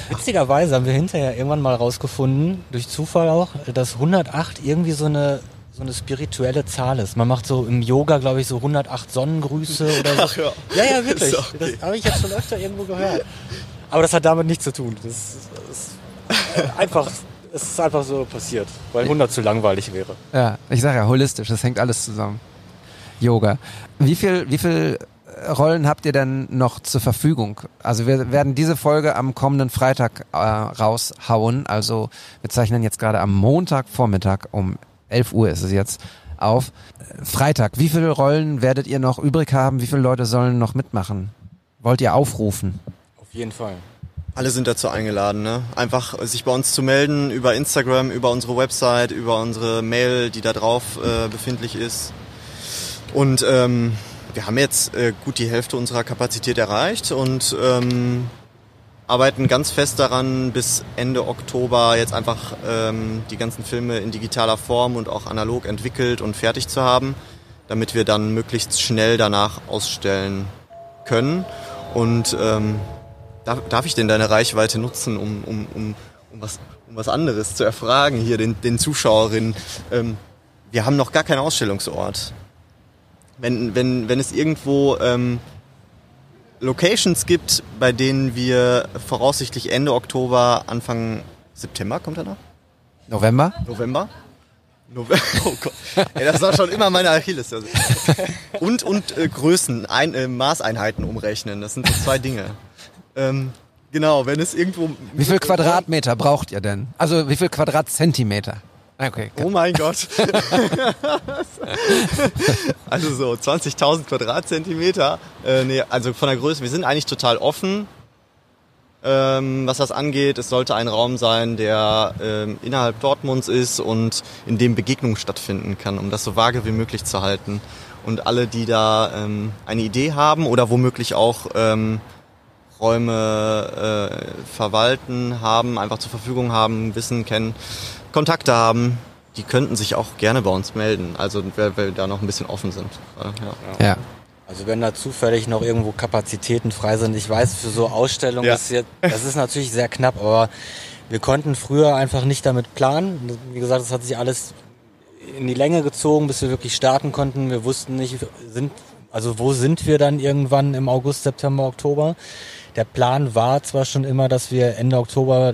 E: Witzigerweise haben wir hinterher irgendwann mal rausgefunden, durch Zufall auch, dass 108 irgendwie so eine so eine spirituelle Zahl ist. Man macht so im Yoga, glaube ich, so 108 Sonnengrüße oder so.
F: Ach ja.
E: Ja, ja, wirklich.
F: Okay.
E: Das habe ich jetzt schon öfter irgendwo gehört. Aber das hat damit nichts zu tun. Das ist, das ist einfach, es ist einfach so passiert, weil 100 zu langweilig wäre.
A: Ja, ich sage ja, holistisch, das hängt alles zusammen. Yoga. Wie viel, wie viel äh, Rollen habt ihr denn noch zur Verfügung? Also wir werden diese Folge am kommenden Freitag äh, raushauen. Also wir zeichnen jetzt gerade am Montagvormittag um 11 Uhr ist es jetzt auf. Freitag, wie viele Rollen werdet ihr noch übrig haben? Wie viele Leute sollen noch mitmachen? Wollt ihr aufrufen?
E: Auf jeden Fall.
F: Alle sind dazu eingeladen, ne? Einfach sich bei uns zu melden über Instagram, über unsere Website, über unsere Mail, die da drauf äh, befindlich ist. Und ähm, wir haben jetzt äh, gut die Hälfte unserer Kapazität erreicht und ähm, arbeiten ganz fest daran, bis Ende Oktober jetzt einfach ähm, die ganzen Filme in digitaler Form und auch analog entwickelt und fertig zu haben, damit wir dann möglichst schnell danach ausstellen können. Und ähm, darf, darf ich denn deine Reichweite nutzen, um, um, um, um, was, um was anderes zu erfragen hier den, den Zuschauerinnen? Ähm, wir haben noch gar keinen Ausstellungsort. Wenn, wenn, wenn es irgendwo ähm, Locations gibt, bei denen wir voraussichtlich Ende Oktober, Anfang September, kommt er noch?
A: November?
F: November? November? Oh Gott. Ey, das war schon immer meine Achilles. Und, und äh, Größen, ein, äh, Maßeinheiten umrechnen. Das sind so zwei Dinge. Ähm, genau, wenn es irgendwo...
A: Wie viel Quadratmeter braucht ihr denn? Also wie viel Quadratzentimeter? Okay.
F: Oh mein Gott. also so 20.000 Quadratzentimeter. Äh, nee, also von der Größe, wir sind eigentlich total offen, ähm, was das angeht. Es sollte ein Raum sein, der ähm, innerhalb Dortmunds ist und in dem Begegnung stattfinden kann, um das so vage wie möglich zu halten. Und alle, die da ähm, eine Idee haben oder womöglich auch ähm, Räume äh, verwalten haben, einfach zur Verfügung haben, Wissen kennen, Kontakte haben, die könnten sich auch gerne bei uns melden. Also weil wir da noch ein bisschen offen sind. Ja.
A: Ja.
E: Also wenn da zufällig noch irgendwo Kapazitäten frei sind, ich weiß, für so Ausstellungen
F: Ja.
E: ist jetzt, das ist natürlich sehr knapp, aber wir konnten früher einfach nicht damit planen. Wie gesagt, das hat sich alles in die Länge gezogen, bis wir wirklich starten konnten. Wir wussten nicht, sind, also wo sind wir dann irgendwann im August, September, Oktober? Der Plan war zwar schon immer, dass wir Ende Oktober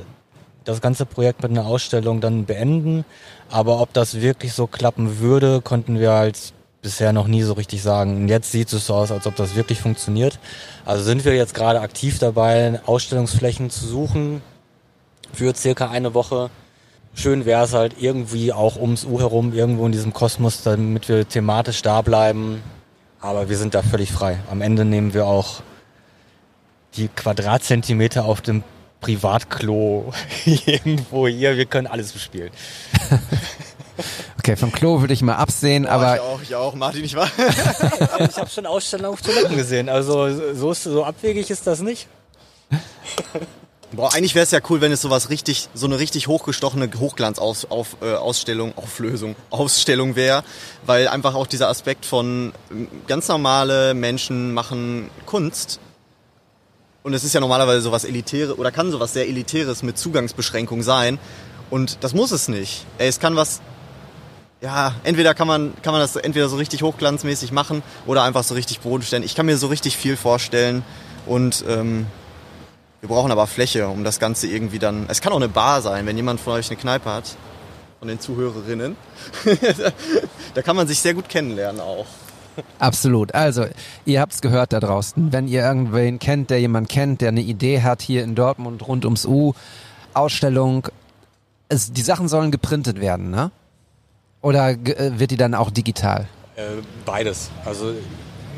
E: das ganze Projekt mit einer Ausstellung dann beenden, aber ob das wirklich so klappen würde, konnten wir halt bisher noch nie so richtig sagen. Und jetzt sieht es so aus, als ob das wirklich funktioniert. Also sind wir jetzt gerade aktiv dabei, Ausstellungsflächen zu suchen für circa eine Woche. Schön wäre es halt irgendwie auch ums U herum, irgendwo in diesem Kosmos, damit wir thematisch da bleiben. Aber wir sind da völlig frei. Am Ende nehmen wir auch die Quadratzentimeter auf dem Privatklo irgendwo hier. Wir können alles bespielen.
A: Okay, vom Klo würde ich mal absehen,
F: ich
A: aber
F: auch, ich auch, Martin, ich war.
E: Ich habe schon Ausstellungen auf Toiletten gesehen. Also so, ist, so abwegig ist das nicht.
F: Boah, eigentlich wäre es ja cool, wenn es sowas richtig, so eine richtig hochgestochene Hochglanzausstellung, auf, äh, Ausstellung, Auflösung, Ausstellung wäre, weil einfach auch dieser Aspekt von ähm, ganz normale Menschen machen Kunst. Und es ist ja normalerweise sowas Elitäres oder kann sowas sehr Elitäres mit Zugangsbeschränkung sein. Und das muss es nicht. Ey, es kann was, ja, entweder kann man, kann man das entweder so richtig hochglanzmäßig machen oder einfach so richtig bodenständig. Ich kann mir so richtig viel vorstellen und ähm, wir brauchen aber Fläche, um das Ganze irgendwie dann. Es kann auch eine Bar sein, wenn jemand von euch eine Kneipe hat, von den Zuhörerinnen. da kann man sich sehr gut kennenlernen auch.
A: Absolut. Also, ihr habt's gehört da draußen. Wenn ihr irgendwen kennt, der jemand kennt, der eine Idee hat hier in Dortmund rund ums U, Ausstellung, es, die Sachen sollen geprintet werden, ne? Oder äh, wird die dann auch digital?
E: Äh, beides. Also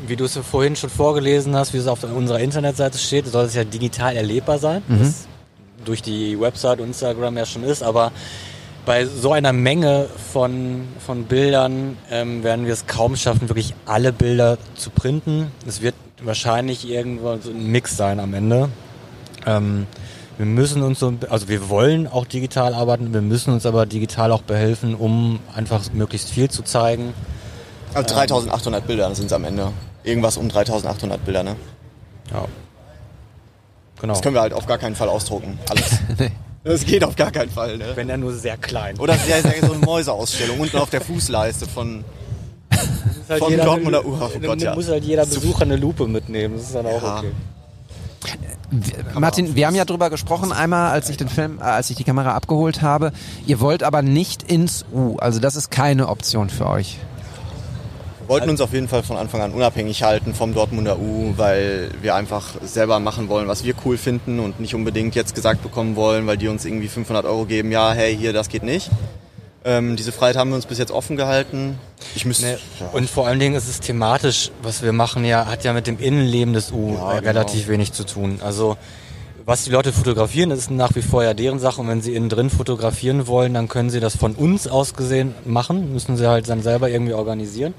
E: wie du es ja vorhin schon vorgelesen hast, wie es auf unserer Internetseite steht, soll es ja digital erlebbar sein. Das durch die Website und Instagram ja schon ist, aber bei so einer Menge von, von Bildern ähm, werden wir es kaum schaffen, wirklich alle Bilder zu printen. Es wird wahrscheinlich irgendwo so ein Mix sein am Ende. Ähm, wir müssen uns so, also wir wollen auch digital arbeiten, wir müssen uns aber digital auch behelfen, um einfach möglichst viel zu zeigen.
F: Also 3800 Bilder sind es am Ende. Irgendwas um 3800 Bilder, ne?
E: Ja. Genau.
F: Das können wir halt auf gar keinen Fall ausdrucken. Alles. Das geht auf gar keinen Fall, ne?
E: Wenn er nur sehr klein.
F: Oder sehr, sehr, so eine Mäuseausstellung unten auf der Fußleiste von. von Dortmunder Uhr. Oh Gott, ja.
E: muss halt jeder Besucher eine Lupe mitnehmen. Das ist dann auch
F: Ja.
E: okay.
A: Martin, wir haben ja drüber gesprochen einmal, als ich den Film, äh, als ich die Kamera abgeholt habe. Ihr wollt aber nicht ins U, also das ist keine Option für euch.
F: Wir wollten uns auf jeden Fall von Anfang an unabhängig halten vom Dortmunder U, weil wir einfach selber machen wollen, was wir cool finden und nicht unbedingt jetzt gesagt bekommen wollen, weil die uns irgendwie 500 Euro geben, ja, hey, hier, das geht nicht. Ähm, diese Freiheit haben wir uns bis jetzt offen gehalten. Ich müsste.
E: Nee. Und vor allen Dingen ist es thematisch, was wir machen ja, hat ja mit dem Innenleben des U
F: Ja,
E: äh,
F: genau.
E: relativ wenig zu tun. Also was die Leute fotografieren, ist nach wie vor ja deren Sache. Und wenn sie innen drin fotografieren wollen, dann können sie das von uns aus gesehen machen. Müssen sie halt dann selber irgendwie organisieren.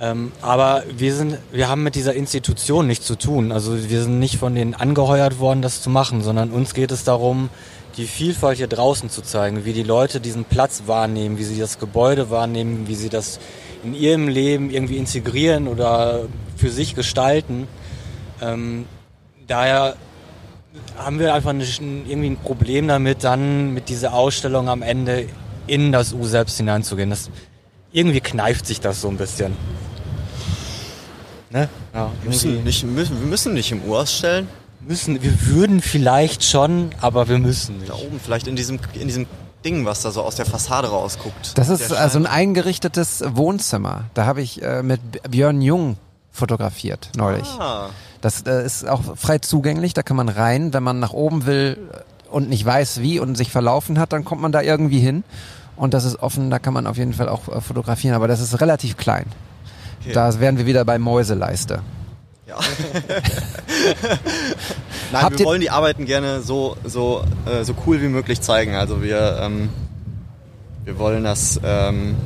E: Ähm, aber wir sind, wir haben mit dieser Institution nichts zu tun. Also wir sind nicht von denen angeheuert worden, das zu machen, sondern uns geht es darum, die Vielfalt hier draußen zu zeigen, wie die Leute diesen Platz wahrnehmen, wie sie das Gebäude wahrnehmen, wie sie das in ihrem Leben irgendwie integrieren oder für sich gestalten. Ähm, daher haben wir einfach eine, irgendwie ein Problem damit, dann mit dieser Ausstellung am Ende in das U selbst hineinzugehen. Das, irgendwie kneift sich das so ein bisschen. Ne? Ja,
F: Wir müssen nicht, müssen, wir müssen nicht im U ausstellen.
E: müssen, wir würden vielleicht schon, aber wir müssen nicht.
F: Da oben, vielleicht in diesem, in diesem Ding, was da so aus der Fassade rausguckt.
A: Das ist also ein eingerichtetes Wohnzimmer. Da habe ich äh, mit Björn Jung fotografiert neulich.
F: Ah,
A: Das äh, ist auch frei zugänglich, da kann man rein, wenn man nach oben will und nicht weiß wie und sich verlaufen hat, dann kommt man da irgendwie hin. Und das ist offen, da kann man auf jeden Fall auch äh, fotografieren, aber das ist relativ klein.
F: Okay.
A: Da wären wir wieder bei Mäuseleiste.
F: ja. Nein,
A: Habt
F: wir wollen die Arbeiten gerne so, so, äh, so cool wie möglich zeigen. Also wir, ähm, wir wollen das, ähm,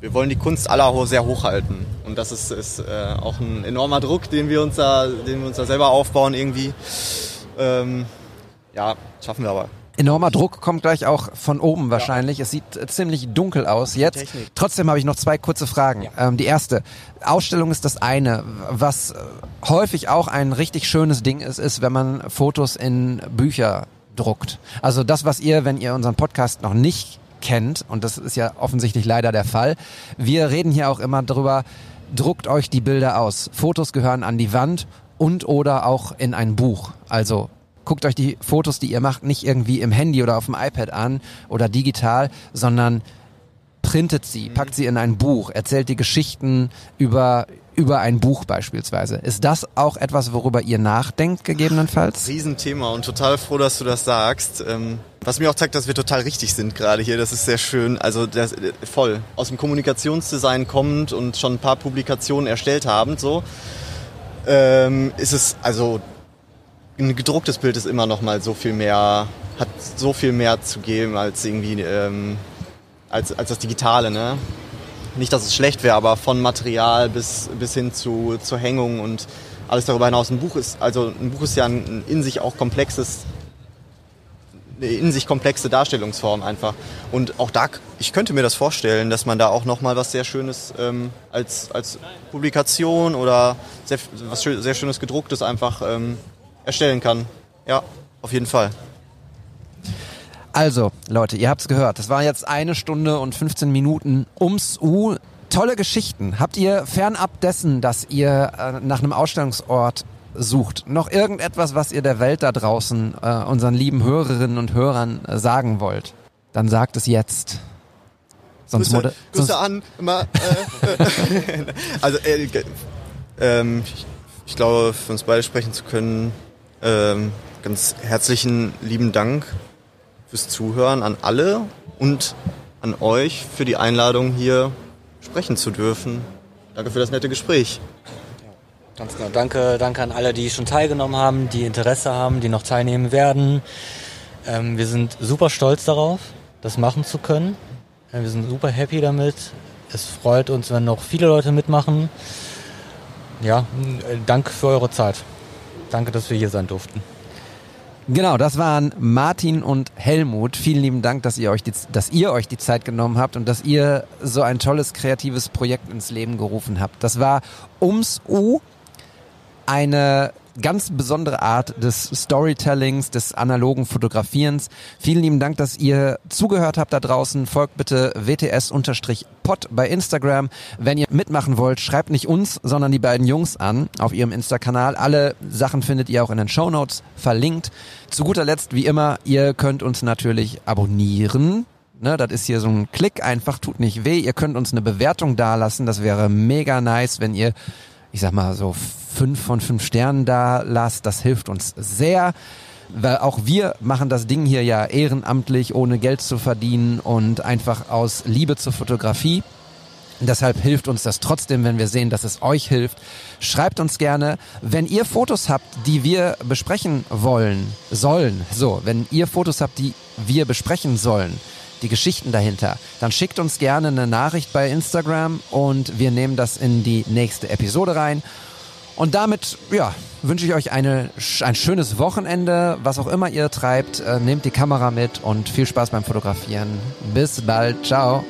F: wir wollen die Kunst aller ho- sehr hochhalten. Und das ist, ist äh, auch ein enormer Druck, den wir uns da, den wir uns da selber aufbauen irgendwie. Ähm, ja, schaffen wir aber.
A: Enormer Druck kommt gleich auch von oben wahrscheinlich. Es sieht äh, ziemlich dunkel aus jetzt.
F: Technik.
A: Trotzdem habe ich noch zwei kurze Fragen. Ähm, die erste, Ausstellung ist das eine. Was äh, häufig auch ein richtig schönes Ding ist, ist, wenn man Fotos in Bücher druckt. Also das, was ihr, wenn ihr unseren Podcast noch nicht kennt, und das ist ja offensichtlich leider der Fall, wir reden hier auch immer drüber, druckt euch die Bilder aus. Fotos gehören an die Wand und oder auch in ein Buch. Also guckt euch die Fotos, die ihr macht, nicht irgendwie im Handy oder auf dem iPad an oder digital, sondern printet sie, packt sie in ein Buch, erzählt die Geschichten über, über ein Buch beispielsweise. Ist das auch etwas, worüber ihr nachdenkt, gegebenenfalls?
F: Riesenthema und total froh, dass du das sagst. Ähm, was mir auch zeigt, dass wir total richtig sind gerade hier. Das ist sehr schön. Also das, äh, voll aus dem Kommunikationsdesign kommend und schon ein paar Publikationen erstellt haben, so ähm, ist es also ein gedrucktes Bild ist immer noch mal so viel mehr, hat so viel mehr zu geben als irgendwie ähm, als, als das Digitale, ne? Nicht, dass es schlecht wäre, aber von Material bis, bis hin zu, zur Hängung und alles darüber hinaus. Ein Buch ist, also ein Buch ist ja ein, in sich auch komplexes, eine in sich komplexe Darstellungsform einfach. Und auch da, ich könnte mir das vorstellen, dass man da auch nochmal was sehr Schönes ähm, als, als Publikation oder sehr, was sehr Schönes gedrucktes einfach ähm, erstellen kann. Ja, auf jeden Fall.
A: Also, Leute, ihr habt's gehört. Das war jetzt eine Stunde und 15 Minuten ums U. Tolle Geschichten. Habt ihr fernab dessen, dass ihr äh, nach einem Ausstellungsort sucht, noch irgendetwas, was ihr der Welt da draußen, äh, unseren lieben Hörerinnen und Hörern äh, sagen wollt? Dann sagt es jetzt. Sonst,
F: Grüße
A: sonst
F: an, immer. Äh, also, äh, ähm, ich, ich glaube, für uns beide sprechen zu können, ähm, ganz herzlichen lieben Dank fürs Zuhören an alle und an euch für die Einladung hier sprechen zu dürfen. Danke für das nette Gespräch.
E: Ganz genau. Danke, danke an alle, die schon teilgenommen haben, die Interesse haben, die noch teilnehmen werden. Ähm, wir sind super stolz darauf, das machen zu können. Wir sind super happy damit. Es freut uns, wenn noch viele Leute mitmachen. Ja, äh, danke für eure Zeit. Danke, dass wir hier sein durften.
A: Genau, das waren Martin und Helmut. Vielen lieben Dank, dass ihr euch die, dass ihr euch die Zeit genommen habt und dass ihr so ein tolles kreatives Projekt ins Leben gerufen habt. Das war ums U eine ganz besondere Art des Storytellings, des analogen Fotografierens. Vielen lieben Dank, dass ihr zugehört habt da draußen. Folgt bitte WTS-Pod bei Instagram. Wenn ihr mitmachen wollt, schreibt nicht uns, sondern die beiden Jungs an auf ihrem Insta-Kanal. Alle Sachen findet ihr auch in den Show Notes verlinkt. Zu guter Letzt, wie immer, ihr könnt uns natürlich abonnieren. Ne, das ist hier so ein Klick, einfach tut nicht weh. Ihr könnt uns eine Bewertung dalassen. Das wäre mega nice, wenn ihr, ich sag mal so fünf von fünf Sternen da lasst. Das hilft uns sehr. Weil auch wir machen das Ding hier ja ehrenamtlich, ohne Geld zu verdienen und einfach aus Liebe zur Fotografie. Deshalb hilft uns das trotzdem, wenn wir sehen, dass es euch hilft. Schreibt uns gerne, wenn ihr Fotos habt, die wir besprechen wollen, sollen. So, wenn ihr Fotos habt, die wir besprechen sollen, die Geschichten dahinter, dann schickt uns gerne eine Nachricht bei Instagram und wir nehmen das in die nächste Episode rein. Und damit, ja, wünsche ich euch eine, ein schönes Wochenende, was auch immer ihr treibt. Äh, nehmt die Kamera mit und viel Spaß beim Fotografieren. Bis bald. Ciao.